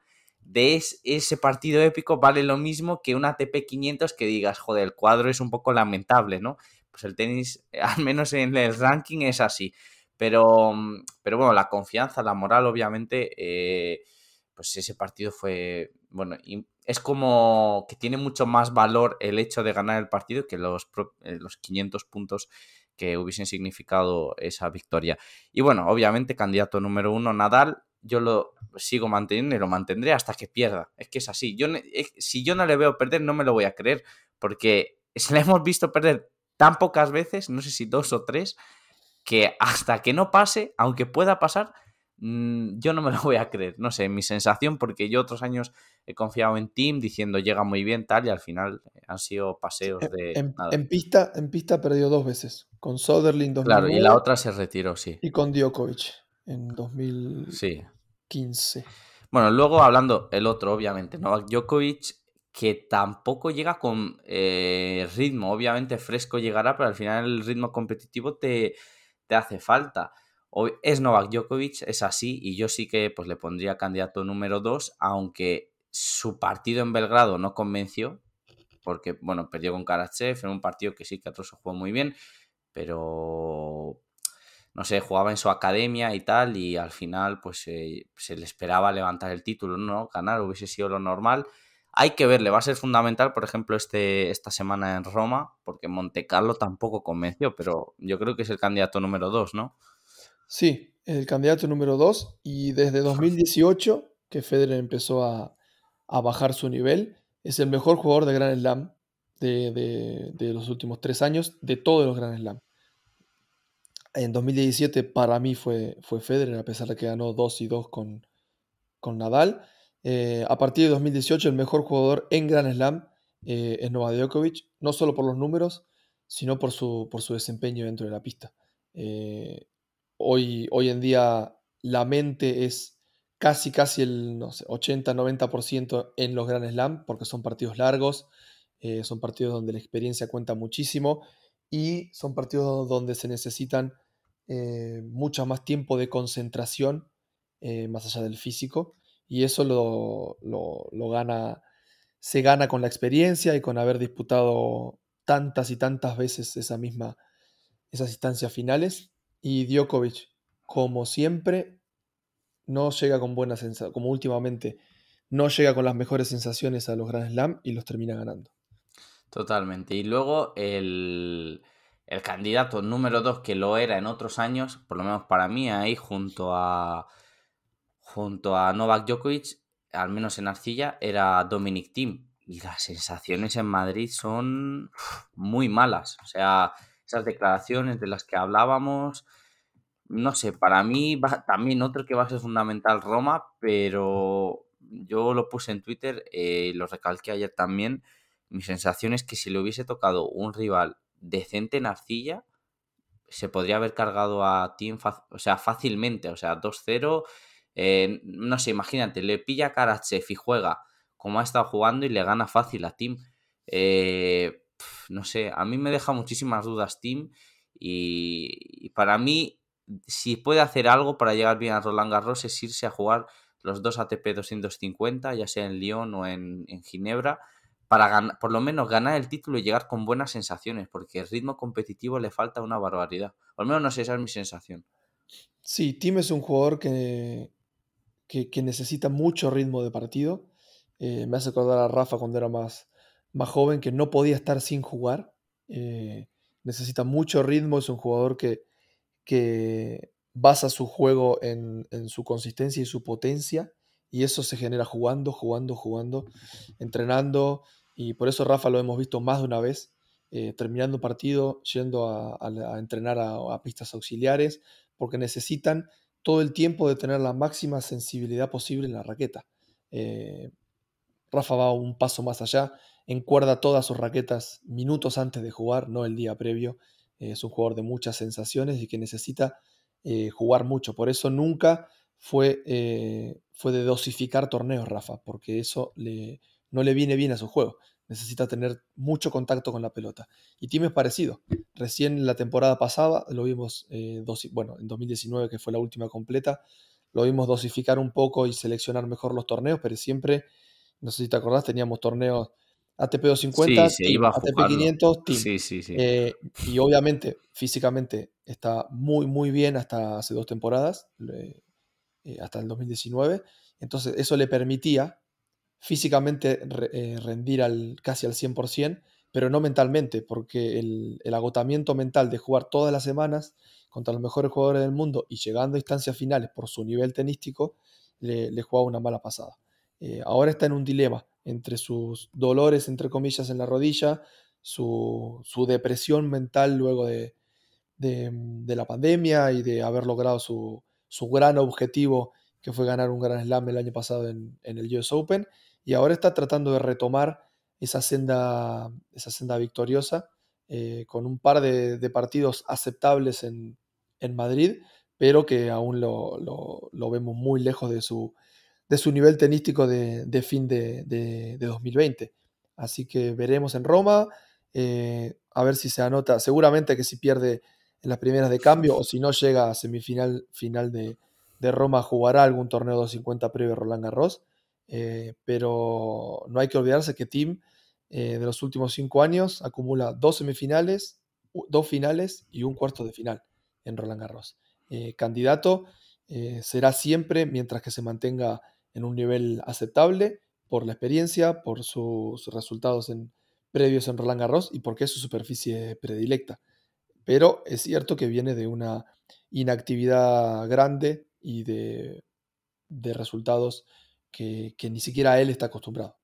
de ese partido épico vale lo mismo que un ATP 500 que digas, joder, el cuadro es un poco lamentable, ¿no? Pues el tenis, al menos en el ranking, es así. Pero, pero bueno, la confianza, la moral, obviamente, eh, pues ese partido fue, bueno, es como que tiene mucho más valor el hecho de ganar el partido que los, eh, los 500 puntos que hubiesen significado esa victoria. Y bueno, obviamente, candidato número uno, Nadal, yo lo sigo manteniendo y lo mantendré hasta que pierda. Es que es así. Yo, si yo no le veo perder, no me lo voy a creer, porque se le hemos visto perder tan pocas veces, no sé si dos o tres, que hasta que no pase, aunque pueda pasar, Mm, yo no me lo voy a creer, no sé, mi sensación, porque yo otros años he confiado en Team diciendo llega muy bien tal y al final han sido paseos de... En, en pista, en pista perdió dos veces, con Soderling 2009 Claro, y la otra se retiró, sí. Y con Djokovic en 2015. Bueno, luego hablando el otro, obviamente, Novak Djokovic, que tampoco llega con eh, ritmo, obviamente fresco llegará, pero al final el ritmo competitivo te, te hace falta es Novak Djokovic, es así, y yo sí que pues, le pondría candidato número 2, aunque su partido en Belgrado no convenció, porque bueno, perdió con Karachev en un partido que sí que otro se jugó muy bien, pero no sé, jugaba en su academia y tal, y al final pues se le esperaba levantar el título, ¿no? Ganar hubiese sido lo normal. Hay que verle, va a ser fundamental, por ejemplo, este, esta semana en Roma, porque Monte Carlo tampoco convenció, pero yo creo que es el candidato número 2, ¿no? Sí, el candidato número 2 y desde 2018 que Federer empezó a, bajar su nivel, es el mejor jugador de Grand Slam de, los últimos tres años, de todos los Grand Slam. En 2017 para mí fue, fue Federer, a pesar de que ganó 2 y 2 con, con Nadal. Eh, a partir de 2018 el mejor jugador en Grand Slam eh, es Novak Djokovic, no solo por los números, sino por su, por su desempeño dentro de la pista. Eh, Hoy, hoy en día la mente es casi, casi el no sé, 80-90% en los Grand Slam, porque son partidos largos, son partidos donde la experiencia cuenta muchísimo y son partidos donde se necesitan mucho más tiempo de concentración, más allá del físico, y eso lo, lo, gana, se gana con la experiencia y con haber disputado tantas y tantas veces esa misma, esas instancias finales. Y Djokovic, como siempre, no llega con buenas sensaciones, como últimamente, no llega con las mejores sensaciones a los Grand Slam y los termina ganando. Totalmente. Y luego el, el candidato número 2 que lo era en otros años, por lo menos para mí, ahí junto a junto a Novak Djokovic, al menos en Arcilla, era Dominic Team. Y las sensaciones en Madrid son muy malas. O sea, esas declaraciones de las que hablábamos, no sé, para mí también otro que va a ser fundamental Roma, pero yo lo puse en Twitter, eh, lo recalqué ayer también. Mi sensación es que si le hubiese tocado un rival decente en Arcilla, se podría haber cargado a Team o sea, fácilmente, o sea, 2-0. Eh, no sé, imagínate, le pilla a Karachev y juega como ha estado jugando y le gana fácil a Team. Eh, no sé, a mí me deja muchísimas dudas Team y, para mí, si puede hacer algo para llegar bien a Roland Garros es irse a jugar los dos ATP 250, ya sea en Lyon o en, en Ginebra, para por lo menos ganar el título y llegar con buenas sensaciones, porque el ritmo competitivo le falta una barbaridad. Al menos no sé, esa es mi sensación. Sí, Tim es un jugador que, que, necesita mucho ritmo de partido. Eh, me hace acordar a Rafa cuando era más, más joven, que no podía estar sin jugar. Eh, necesita mucho ritmo, es un jugador que, que basa su juego en, en su consistencia y su potencia, y eso se genera jugando, jugando, jugando, entrenando, y por eso Rafa lo hemos visto más de una vez, eh, terminando partido, yendo a, entrenar a, pistas auxiliares, porque necesitan todo el tiempo de tener la máxima sensibilidad posible en la raqueta. Eh, Rafa va un paso más allá, encuerda todas sus raquetas minutos antes de jugar, no el día previo. Eh, es un jugador de muchas sensaciones y que necesita jugar mucho. Por eso nunca fue, fue de dosificar torneos, Rafa, porque eso le, no le viene bien a su juego. Necesita tener mucho contacto con la pelota. Y Tim es parecido. Recién la temporada pasada lo vimos, eh, bueno, en 2019, que fue la última completa, lo vimos dosificar un poco y seleccionar mejor los torneos, pero siempre, no sé si te acordás, teníamos torneos ATP 250, ATP 500, Team. Sí, sí, sí. Eh, y obviamente, físicamente, está muy, muy bien hasta hace dos temporadas, eh, hasta el 2019. Entonces, eso le permitía físicamente eh, rendir al, casi al 100%, pero no mentalmente, porque el, agotamiento mental de jugar todas las semanas contra los mejores jugadores del mundo y llegando a instancias finales por su nivel tenístico, le, le jugaba una mala pasada. Eh, ahora está en un dilema entre sus dolores, entre comillas, en la rodilla, su, depresión mental luego de, la pandemia y de haber logrado su, gran objetivo, que fue ganar un Gran Slam el año pasado en, en el US Open, y ahora está tratando de retomar esa senda, esa senda victoriosa eh, con un par de, partidos aceptables en, Madrid, pero que aún lo, vemos muy lejos de su, de su nivel tenístico de, fin de, 2020. Así que veremos en Roma, eh, a ver si se anota, seguramente que si pierde en las primeras de cambio o si no llega a semifinal final de, Roma jugará algún torneo 250 previo Roland Garros eh, pero no hay que olvidarse que Tim eh, de los últimos cinco años acumula dos semifinales, dos finales y un cuarto de final en Roland Garros. Eh, candidato será siempre mientras que se mantenga en un nivel aceptable por la experiencia, por sus resultados en, previos en Roland Garros y porque es su superficie predilecta. Pero es cierto que viene de una inactividad grande y de resultados que, ni siquiera él está acostumbrado.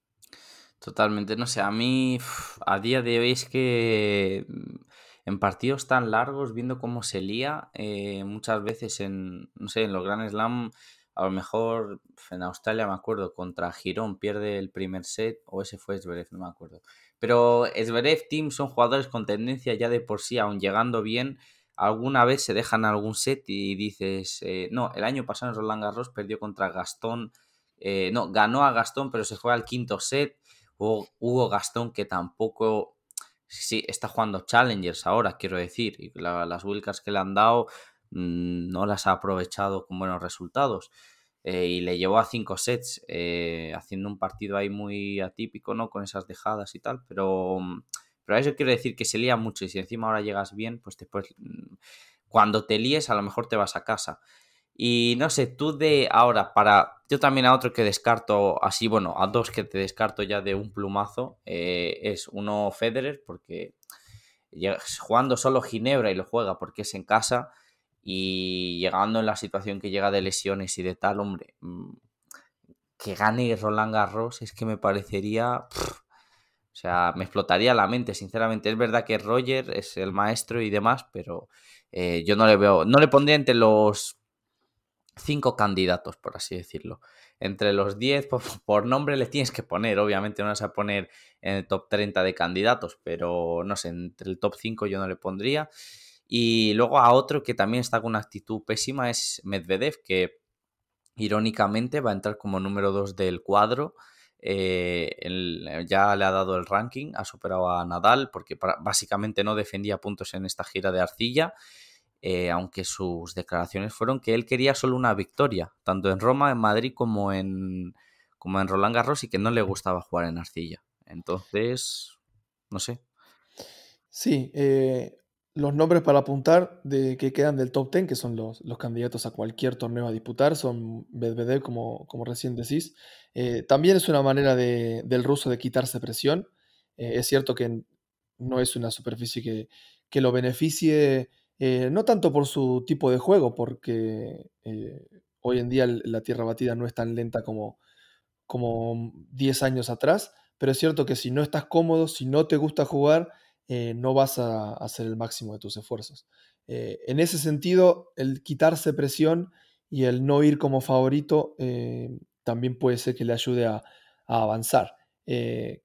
Totalmente, no sé, a mí a día de hoy es que mm, en partidos tan largos, viendo cómo se lía, eh, muchas veces en, no sé, en los Grand Slam, a lo mejor en Australia me acuerdo, contra Girón pierde el primer set, o ese fue Zverev, no me acuerdo. Pero Zverev, Team son jugadores con tendencia ya de por sí, aún llegando bien, alguna vez se dejan algún set y dices, eh, no, el año pasado en Roland Garros perdió contra Gastón eh, no, ganó a Gastón, pero se fue al quinto set. Hubo, Gastón que tampoco. Sí, está jugando Challengers ahora, quiero decir. Y las Wilcas que le han dado mm, no las ha aprovechado con buenos resultados. Eh, y le llevó a cinco sets, eh, haciendo un partido ahí muy atípico, ¿no? Con esas dejadas y tal. Pero, pero a eso quiero decir que se lía mucho. Y si encima ahora llegas bien, pues después. Mm, cuando te líes, a lo mejor te vas a casa. Y no sé, tú de ahora, para. Yo también a otro que descarto, así, bueno, a dos que te descarto ya de un plumazo, eh, es uno Federer, porque jugando solo Ginebra y lo juega porque es en casa, y llegando en la situación que llega de lesiones y de tal, hombre, mm, que gane Roland Garros es que me parecería... o sea, me explotaría la mente, sinceramente. Es verdad que Roger es el maestro y demás, pero eh, yo no le veo... No le pondría entre los cinco candidatos, por así decirlo. Entre los 10, por, nombre le tienes que poner, obviamente no vas a poner en el top 30 de candidatos, pero no sé, entre el top 5 yo no le pondría. Y luego a otro que también está con una actitud pésima es Medvedev, que irónicamente va a entrar como número 2 del cuadro. Eh, ya le ha dado el ranking, ha superado a Nadal porque básicamente no defendía puntos en esta gira de arcilla eh, aunque sus declaraciones fueron que él quería solo una victoria, tanto en Roma, en Madrid como en, como en Roland Garros y que no le gustaba jugar en arcilla. Entonces, no sé. Sí, eh, los nombres para apuntar de que quedan del top 10, que son los, candidatos a cualquier torneo a disputar, son Medvedev, como, como recién decís. Eh, también es una manera del ruso de quitarse presión. es cierto que no es una superficie que, que lo beneficie eh, no tanto por su tipo de juego, porque eh, hoy en día la tierra batida no es tan lenta como, como 10 años atrás, pero es cierto que si no estás cómodo, si no te gusta jugar, eh, no vas a hacer el máximo de tus esfuerzos. en ese sentido, el quitarse presión y el no ir como favorito también puede ser que le ayude a, avanzar.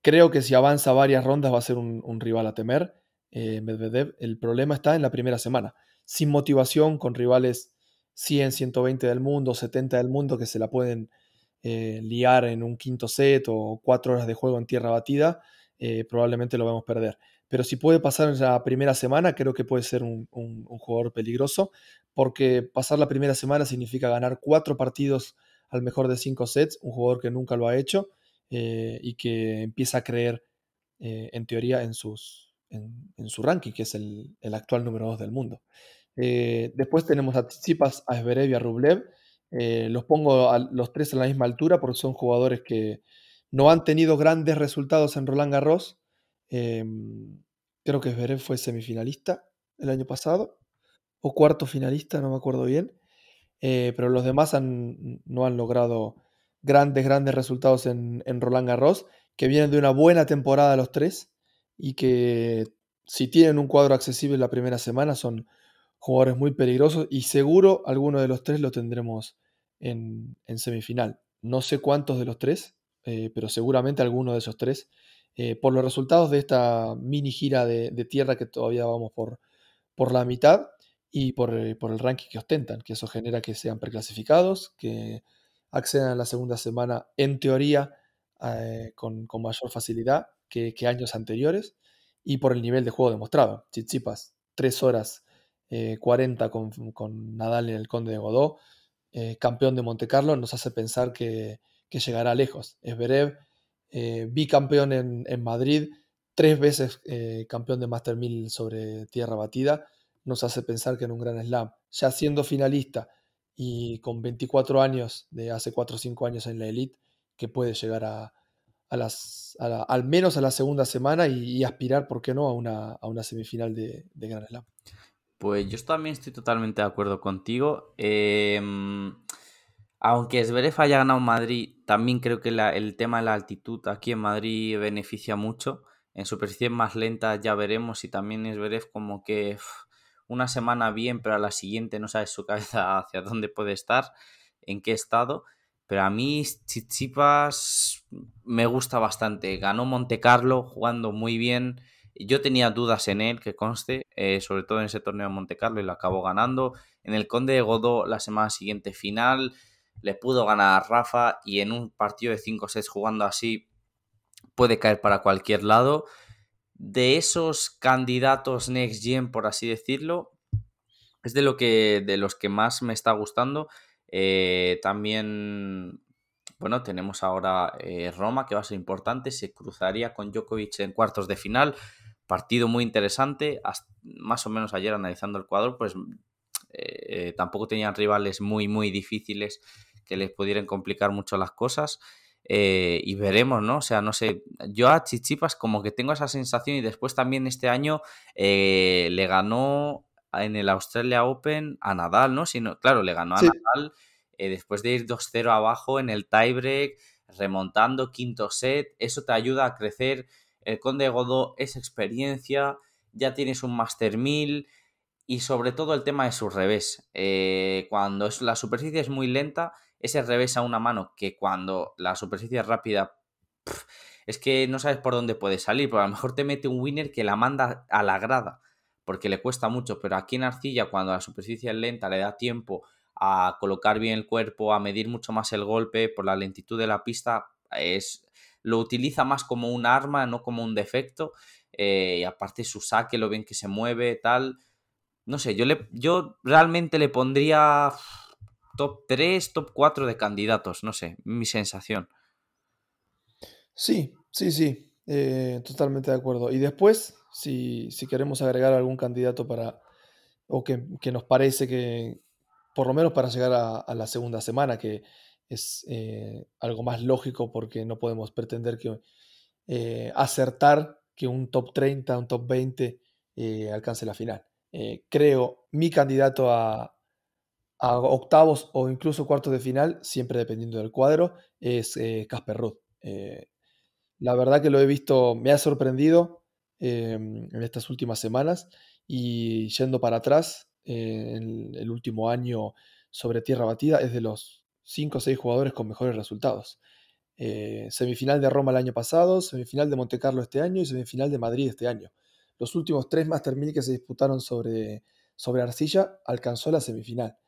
creo que si avanza varias rondas va a ser un rival a temer. Eh, Medvedev. El problema está en la primera semana. Sin motivación, con rivales 100, 120 del mundo, 70 del mundo que se la pueden eh, liar en un quinto set o cuatro horas de juego en tierra batida, eh, probablemente lo vamos a perder. Pero si puede pasar en la primera semana, creo que puede ser un, jugador peligroso, porque pasar la primera semana significa ganar cuatro partidos al mejor de cinco sets, un jugador que nunca lo ha hecho y que empieza a creer, en teoría, en sus, en, su ranking, que es el, actual número 2 del mundo. Eh, después tenemos a Tsitsipas, a Zverev y a Rublev. Eh, los pongo a los tres a la misma altura porque son jugadores que no han tenido grandes resultados en Roland Garros. Em, creo que Zverev fue semifinalista el año pasado o cuarto finalista, no me acuerdo bien. Eh, pero los demás no han logrado grandes, grandes resultados en, en Roland Garros, que vienen de una buena temporada los tres y que si tienen un cuadro accesible la primera semana son jugadores muy peligrosos y seguro alguno de los tres lo tendremos en, semifinal. No sé cuántos de los tres, eh, pero seguramente alguno de esos tres. Eh, por los resultados de esta mini gira de, tierra que todavía vamos por, por la mitad y por, eh, por, el ranking que ostentan, que eso genera que sean preclasificados, que accedan a la segunda semana en teoría con, con mayor facilidad que, años anteriores y por el nivel de juego demostrado. Chichipas, 3 horas 40 eh, con, Nadal en el Conde de Godó, eh, campeón de Monte Carlo, nos hace pensar que, llegará lejos. Es eh, bicampeón en, en, Madrid, tres veces eh, campeón de Master 1000 sobre tierra batida, nos hace pensar que en un gran slam, ya siendo finalista y con 24 años de hace 4 o 5 años en la elite, que puede llegar a, a las, al menos a la segunda semana y, aspirar, ¿por qué no?, a una, a una semifinal de, de Grand Slam. Pues yo también estoy totalmente de acuerdo contigo. Em, aunque Zverev haya ganado Madrid, también creo que el tema de la altitud aquí en Madrid beneficia mucho. En superficies más lentas ya veremos y también Zverev como que una semana bien, pero a la siguiente no sabes su cabeza hacia dónde puede estar, en qué estado. Pero a mí Chichipas me gusta bastante. Ganó Monte Carlo jugando muy bien. Yo tenía dudas en él, que conste, eh, sobre todo en ese torneo de Monte Carlo y lo acabó ganando. En el Conde de Godó la semana siguiente final le pudo ganar a Rafa y en un partido de 5 sets jugando así puede caer para cualquier lado. De esos candidatos Next Gen, por así decirlo, es de lo que de los que más me está gustando eh, también, bueno, tenemos ahora eh, Roma, que va a ser importante. Se cruzaría con Djokovic en cuartos de final. Partido muy interesante. más o menos ayer analizando el cuadro, pues eh, tampoco tenían rivales muy, muy difíciles que les pudieran complicar mucho las cosas. y veremos, ¿no? O sea, no sé, yo a Chichipas como que tengo esa sensación y después también este año le ganó en el Australia Open a Nadal, ¿no? Sino, claro, le ganó a Nadal después de ir 2-0 abajo en el tiebreak, remontando quinto set, eso te ayuda a crecer. El Conde Godó es experiencia, ya tienes un Master 1000 y sobre todo el tema de su revés. Eh, cuando es, la superficie es muy lenta, ese revés a una mano que cuando la superficie es rápida, es que no sabes por dónde puede salir, pero a lo mejor te mete un winner que la manda a la grada, porque le cuesta mucho, pero aquí en arcilla cuando la superficie es lenta le da tiempo a colocar bien el cuerpo, a medir mucho más el golpe por la lentitud de la pista, es, lo utiliza más como un arma, no como un defecto, eh, y aparte su saque, lo bien que se mueve, tal, no sé, yo, le, yo realmente le pondría top 3, top 4 de candidatos, no sé, mi sensación. Sí, sí, sí, eh, totalmente de acuerdo. Y después, si, queremos agregar algún candidato para, o que, nos parece que, por lo menos para llegar a, la segunda semana, que es eh, algo más lógico porque no podemos pretender que eh, acertar que un top 30, un top 20 alcance la final. creo mi candidato a, a octavos o incluso cuartos de final, siempre dependiendo del cuadro, es Casper Ruth. La verdad que lo he visto, me ha sorprendido em, en estas últimas semanas y yendo para atrás, eh, en el último año sobre tierra batida, es de los 5 o 6 jugadores con mejores resultados. Eh, semifinal de Roma el año pasado, semifinal de Monte Carlo este año y semifinal de Madrid este año. Los últimos tres Master 1000 que se disputaron sobre, sobre arcilla alcanzó la semifinal.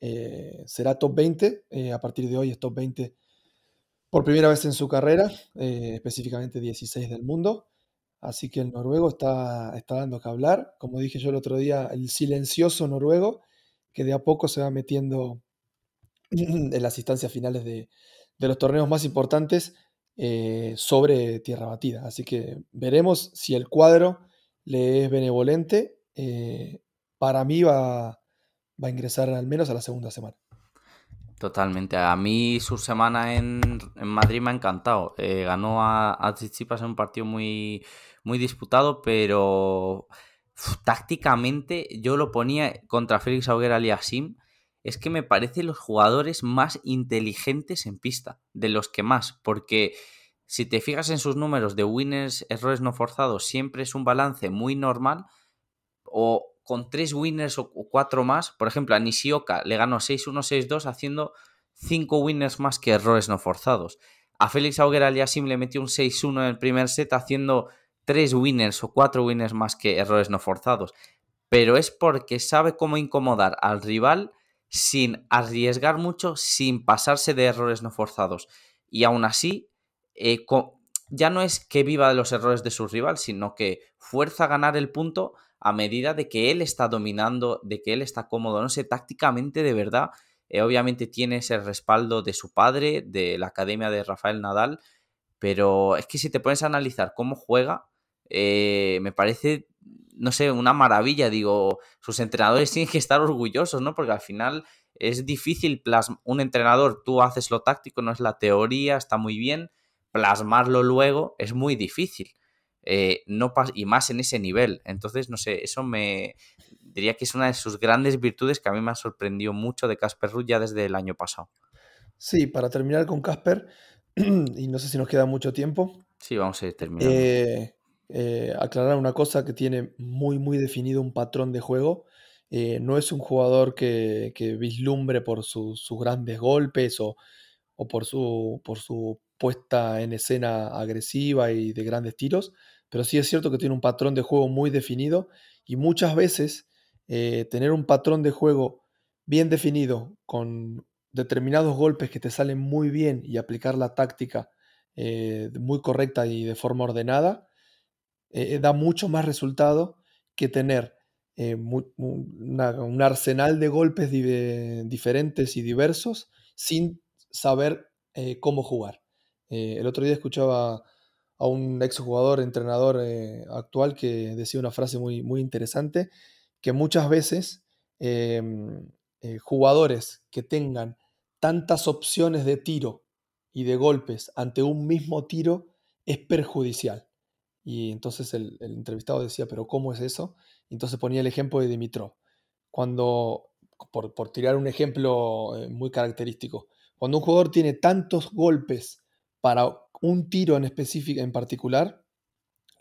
Eh, será top 20, a partir de hoy es top 20 por primera vez en su carrera, eh, específicamente 16 del mundo. Así que el noruego está, está dando que hablar. Como dije yo el otro día, el silencioso noruego, que de a poco se va metiendo en las instancias finales de, los torneos más importantes eh, sobre tierra batida. Así que veremos si el cuadro le es benevolente. Eh, para mí va, va a ingresar al menos a la segunda semana. Totalmente. A mí su semana en, Madrid me ha encantado. Eh, ganó a, a en un partido muy, muy disputado, pero tácticamente yo lo ponía contra Félix Auguera Aliasim. Es que me parecen los jugadores más inteligentes en pista, de los que más, porque si te fijas en sus números de winners, errores no forzados, siempre es un balance muy normal. O con tres winners o cuatro más. Por ejemplo, a Nishioka le ganó 6-1, 6-2 haciendo cinco winners más que errores no forzados. A Félix Auger Aliasim le metió un 6-1 en el primer set haciendo tres winners o cuatro winners más que errores no forzados. Pero es porque sabe cómo incomodar al rival sin arriesgar mucho, sin pasarse de errores no forzados. Y aún así, eh, ya no es que viva de los errores de su rival, sino que fuerza a ganar el punto a medida de que él está dominando, de que él está cómodo, no sé, tácticamente de verdad, eh, obviamente tiene ese respaldo de su padre, de la academia de Rafael Nadal, pero es que si te pones a analizar cómo juega, eh, me parece, no sé, una maravilla, digo, sus entrenadores tienen que estar orgullosos, ¿no? Porque al final es difícil plasmar, un entrenador, tú haces lo táctico, no es la teoría, está muy bien, plasmarlo luego es muy difícil. Eh, no y más en ese nivel. Entonces, no sé, eso me diría que es una de sus grandes virtudes que a mí me ha sorprendido mucho de Casper Ruth ya desde el año pasado. Sí, para terminar con Casper, y no sé si nos queda mucho tiempo. Sí, vamos a ir terminando. Eh, eh, aclarar una cosa que tiene muy, muy definido un patrón de juego. no es un jugador que, vislumbre por sus grandes golpes o, o por, su, por su puesta en escena agresiva y de grandes tiros, pero sí es cierto que tiene un patrón de juego muy definido y muchas veces eh, tener un patrón de juego bien definido con determinados golpes que te salen muy bien y aplicar la táctica eh, muy correcta y de forma ordenada, eh, da mucho más resultado que tener un arsenal de golpes diferentes y diversos sin saber cómo jugar. El otro día escuchaba a un exjugador, entrenador eh, actual, que decía una frase muy, muy interesante, que muchas veces em, eh, jugadores que tengan tantas opciones de tiro y de golpes ante un mismo tiro es perjudicial. Y entonces el, entrevistado decía, pero ¿cómo es eso? entonces ponía el ejemplo de Dimitrov. Cuando por, por tirar un ejemplo eh, muy característico, cuando un jugador tiene tantos golpes para un tiro en específico, en particular,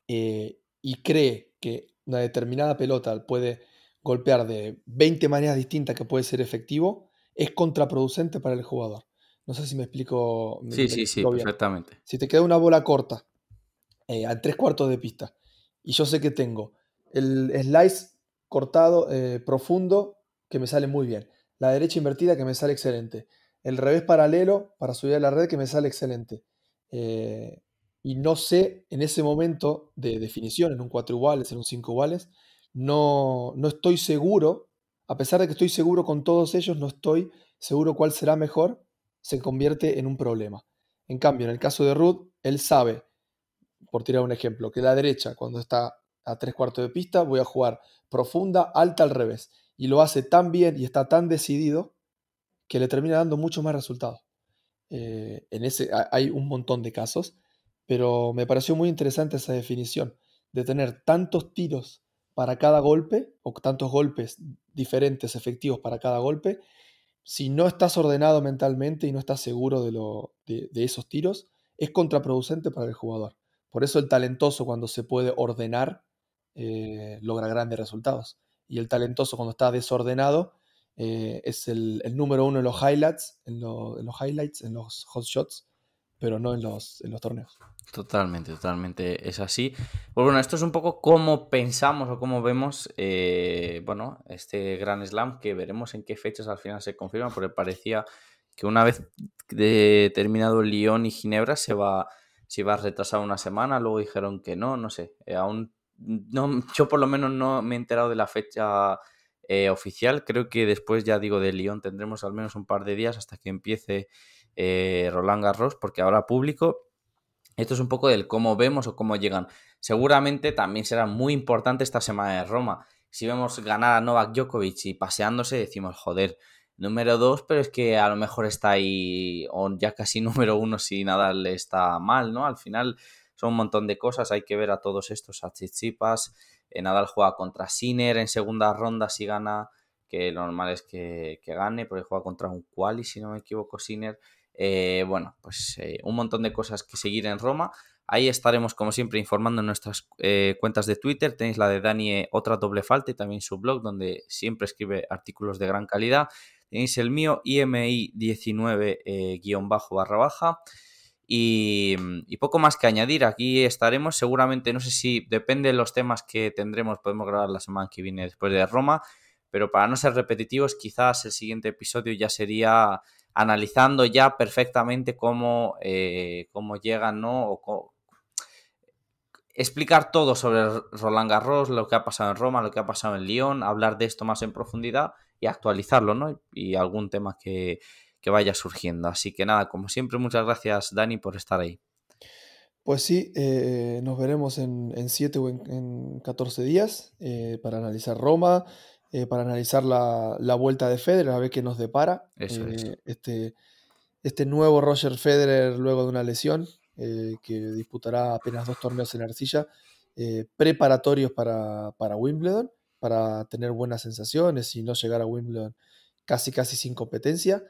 eh, y cree que una determinada pelota puede golpear de 20 maneras distintas que puede ser efectivo, es contraproducente para el jugador. No sé si me explico. sí, sí, sí, perfectamente. Si te queda una bola corta eh, a tres cuartos de pista y yo sé que tengo el slice cortado eh, profundo que me sale muy bien, la derecha invertida que me sale excelente, el revés paralelo para subir a la red que me sale excelente. Eh, y no sé en ese momento de definición, en un 4 iguales, en un 5 iguales, no, no estoy seguro, a pesar de que estoy seguro con todos ellos, no estoy seguro cuál será mejor, se convierte en un problema. En cambio, en el caso de Ruth, él sabe, por tirar un ejemplo, que la derecha, cuando está a tres cuartos de pista, voy a jugar profunda, alta al revés. Y lo hace tan bien y está tan decidido que le termina dando mucho más resultados. Eh, en ese hay un montón de casos, pero me pareció muy interesante esa definición de tener tantos tiros para cada golpe o tantos golpes diferentes efectivos para cada golpe. Si no estás ordenado mentalmente y no estás seguro de, lo, de, esos tiros, es contraproducente para el jugador. Por eso el talentoso cuando se puede ordenar eh, logra grandes resultados. Y el talentoso cuando está desordenado eh, es el, número uno en los highlights, en, en, los highlights, en los hot shots, pero no en los, en los torneos. Totalmente, totalmente es así. Pues bueno, esto es un poco cómo pensamos o cómo vemos, eh, bueno, este Gran Slam, que veremos en qué fechas al final se confirma, porque parecía que una vez de terminado Lyon y Ginebra se va, se iba a retrasar una semana, luego dijeron que no, no sé, eh, aún no, yo por lo menos no me he enterado de la fecha eh, oficial, creo que después ya digo de Lyon tendremos al menos un par de días hasta que empiece Roland Garros, porque ahora público esto es un poco del cómo vemos o cómo llegan. Seguramente también será muy importante esta semana de Roma. Si vemos ganar a Novak Djokovic y paseándose, decimos, joder, número dos, pero es que a lo mejor está ahí, o ya casi número uno si nada le está mal, ¿no? Al final son un montón de cosas, hay que ver a todos estos, a Chichipas, eh, Nadal juega contra Sinner en segunda ronda si gana, que lo normal es que, que gane, porque juega contra un quali, si no me equivoco, Sinner. Eh, bueno, pues eh, un montón de cosas que seguir en Roma. Ahí estaremos, como siempre, informando en nuestras eh, cuentas de Twitter. Tenéis la de Dani, otra doble falta, y también su blog, donde siempre escribe artículos de gran calidad. Tenéis el mío, IMI19-bajo barra baja. Y, y, poco más que añadir. Aquí estaremos. Seguramente, no sé si depende de los temas que tendremos, podemos grabar la semana que viene después de Roma. Pero para no ser repetitivos, quizás el siguiente episodio ya sería analizando ya perfectamente cómo, eh, cómo llegan, ¿no? O explicar todo sobre Roland Garros, lo que ha pasado en Roma, lo que ha pasado en Lyon, hablar de esto más en profundidad y actualizarlo, ¿no? Y algún tema que, vaya surgiendo. Así que nada, como siempre, muchas gracias Dani por estar ahí. Pues sí, eh, nos veremos en 7 o en, 14 días eh, para analizar Roma, eh, para analizar la, vuelta de Federer, a ver qué nos depara. Eh, este, este nuevo Roger Federer luego de una lesión, eh, que disputará apenas dos torneos en arcilla, preparatorios para, Wimbledon, para tener buenas sensaciones y no llegar a Wimbledon casi casi sin competencia.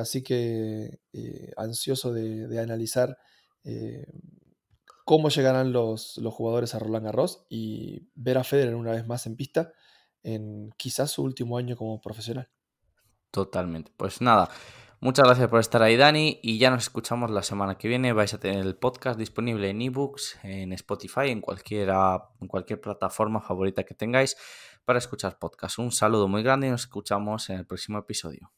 Así que ansioso de, analizar cómo llegarán los, los, jugadores a Roland Garros y ver a Federer una vez más en pista en quizás su último año como profesional. Totalmente. Pues nada, muchas gracias por estar ahí, Dani, y ya nos escuchamos la semana que viene. Vais a tener el podcast disponible en ebooks, en Spotify, en, cualquiera, en cualquier plataforma favorita que tengáis para escuchar podcast. Un saludo muy grande y nos escuchamos en el próximo episodio.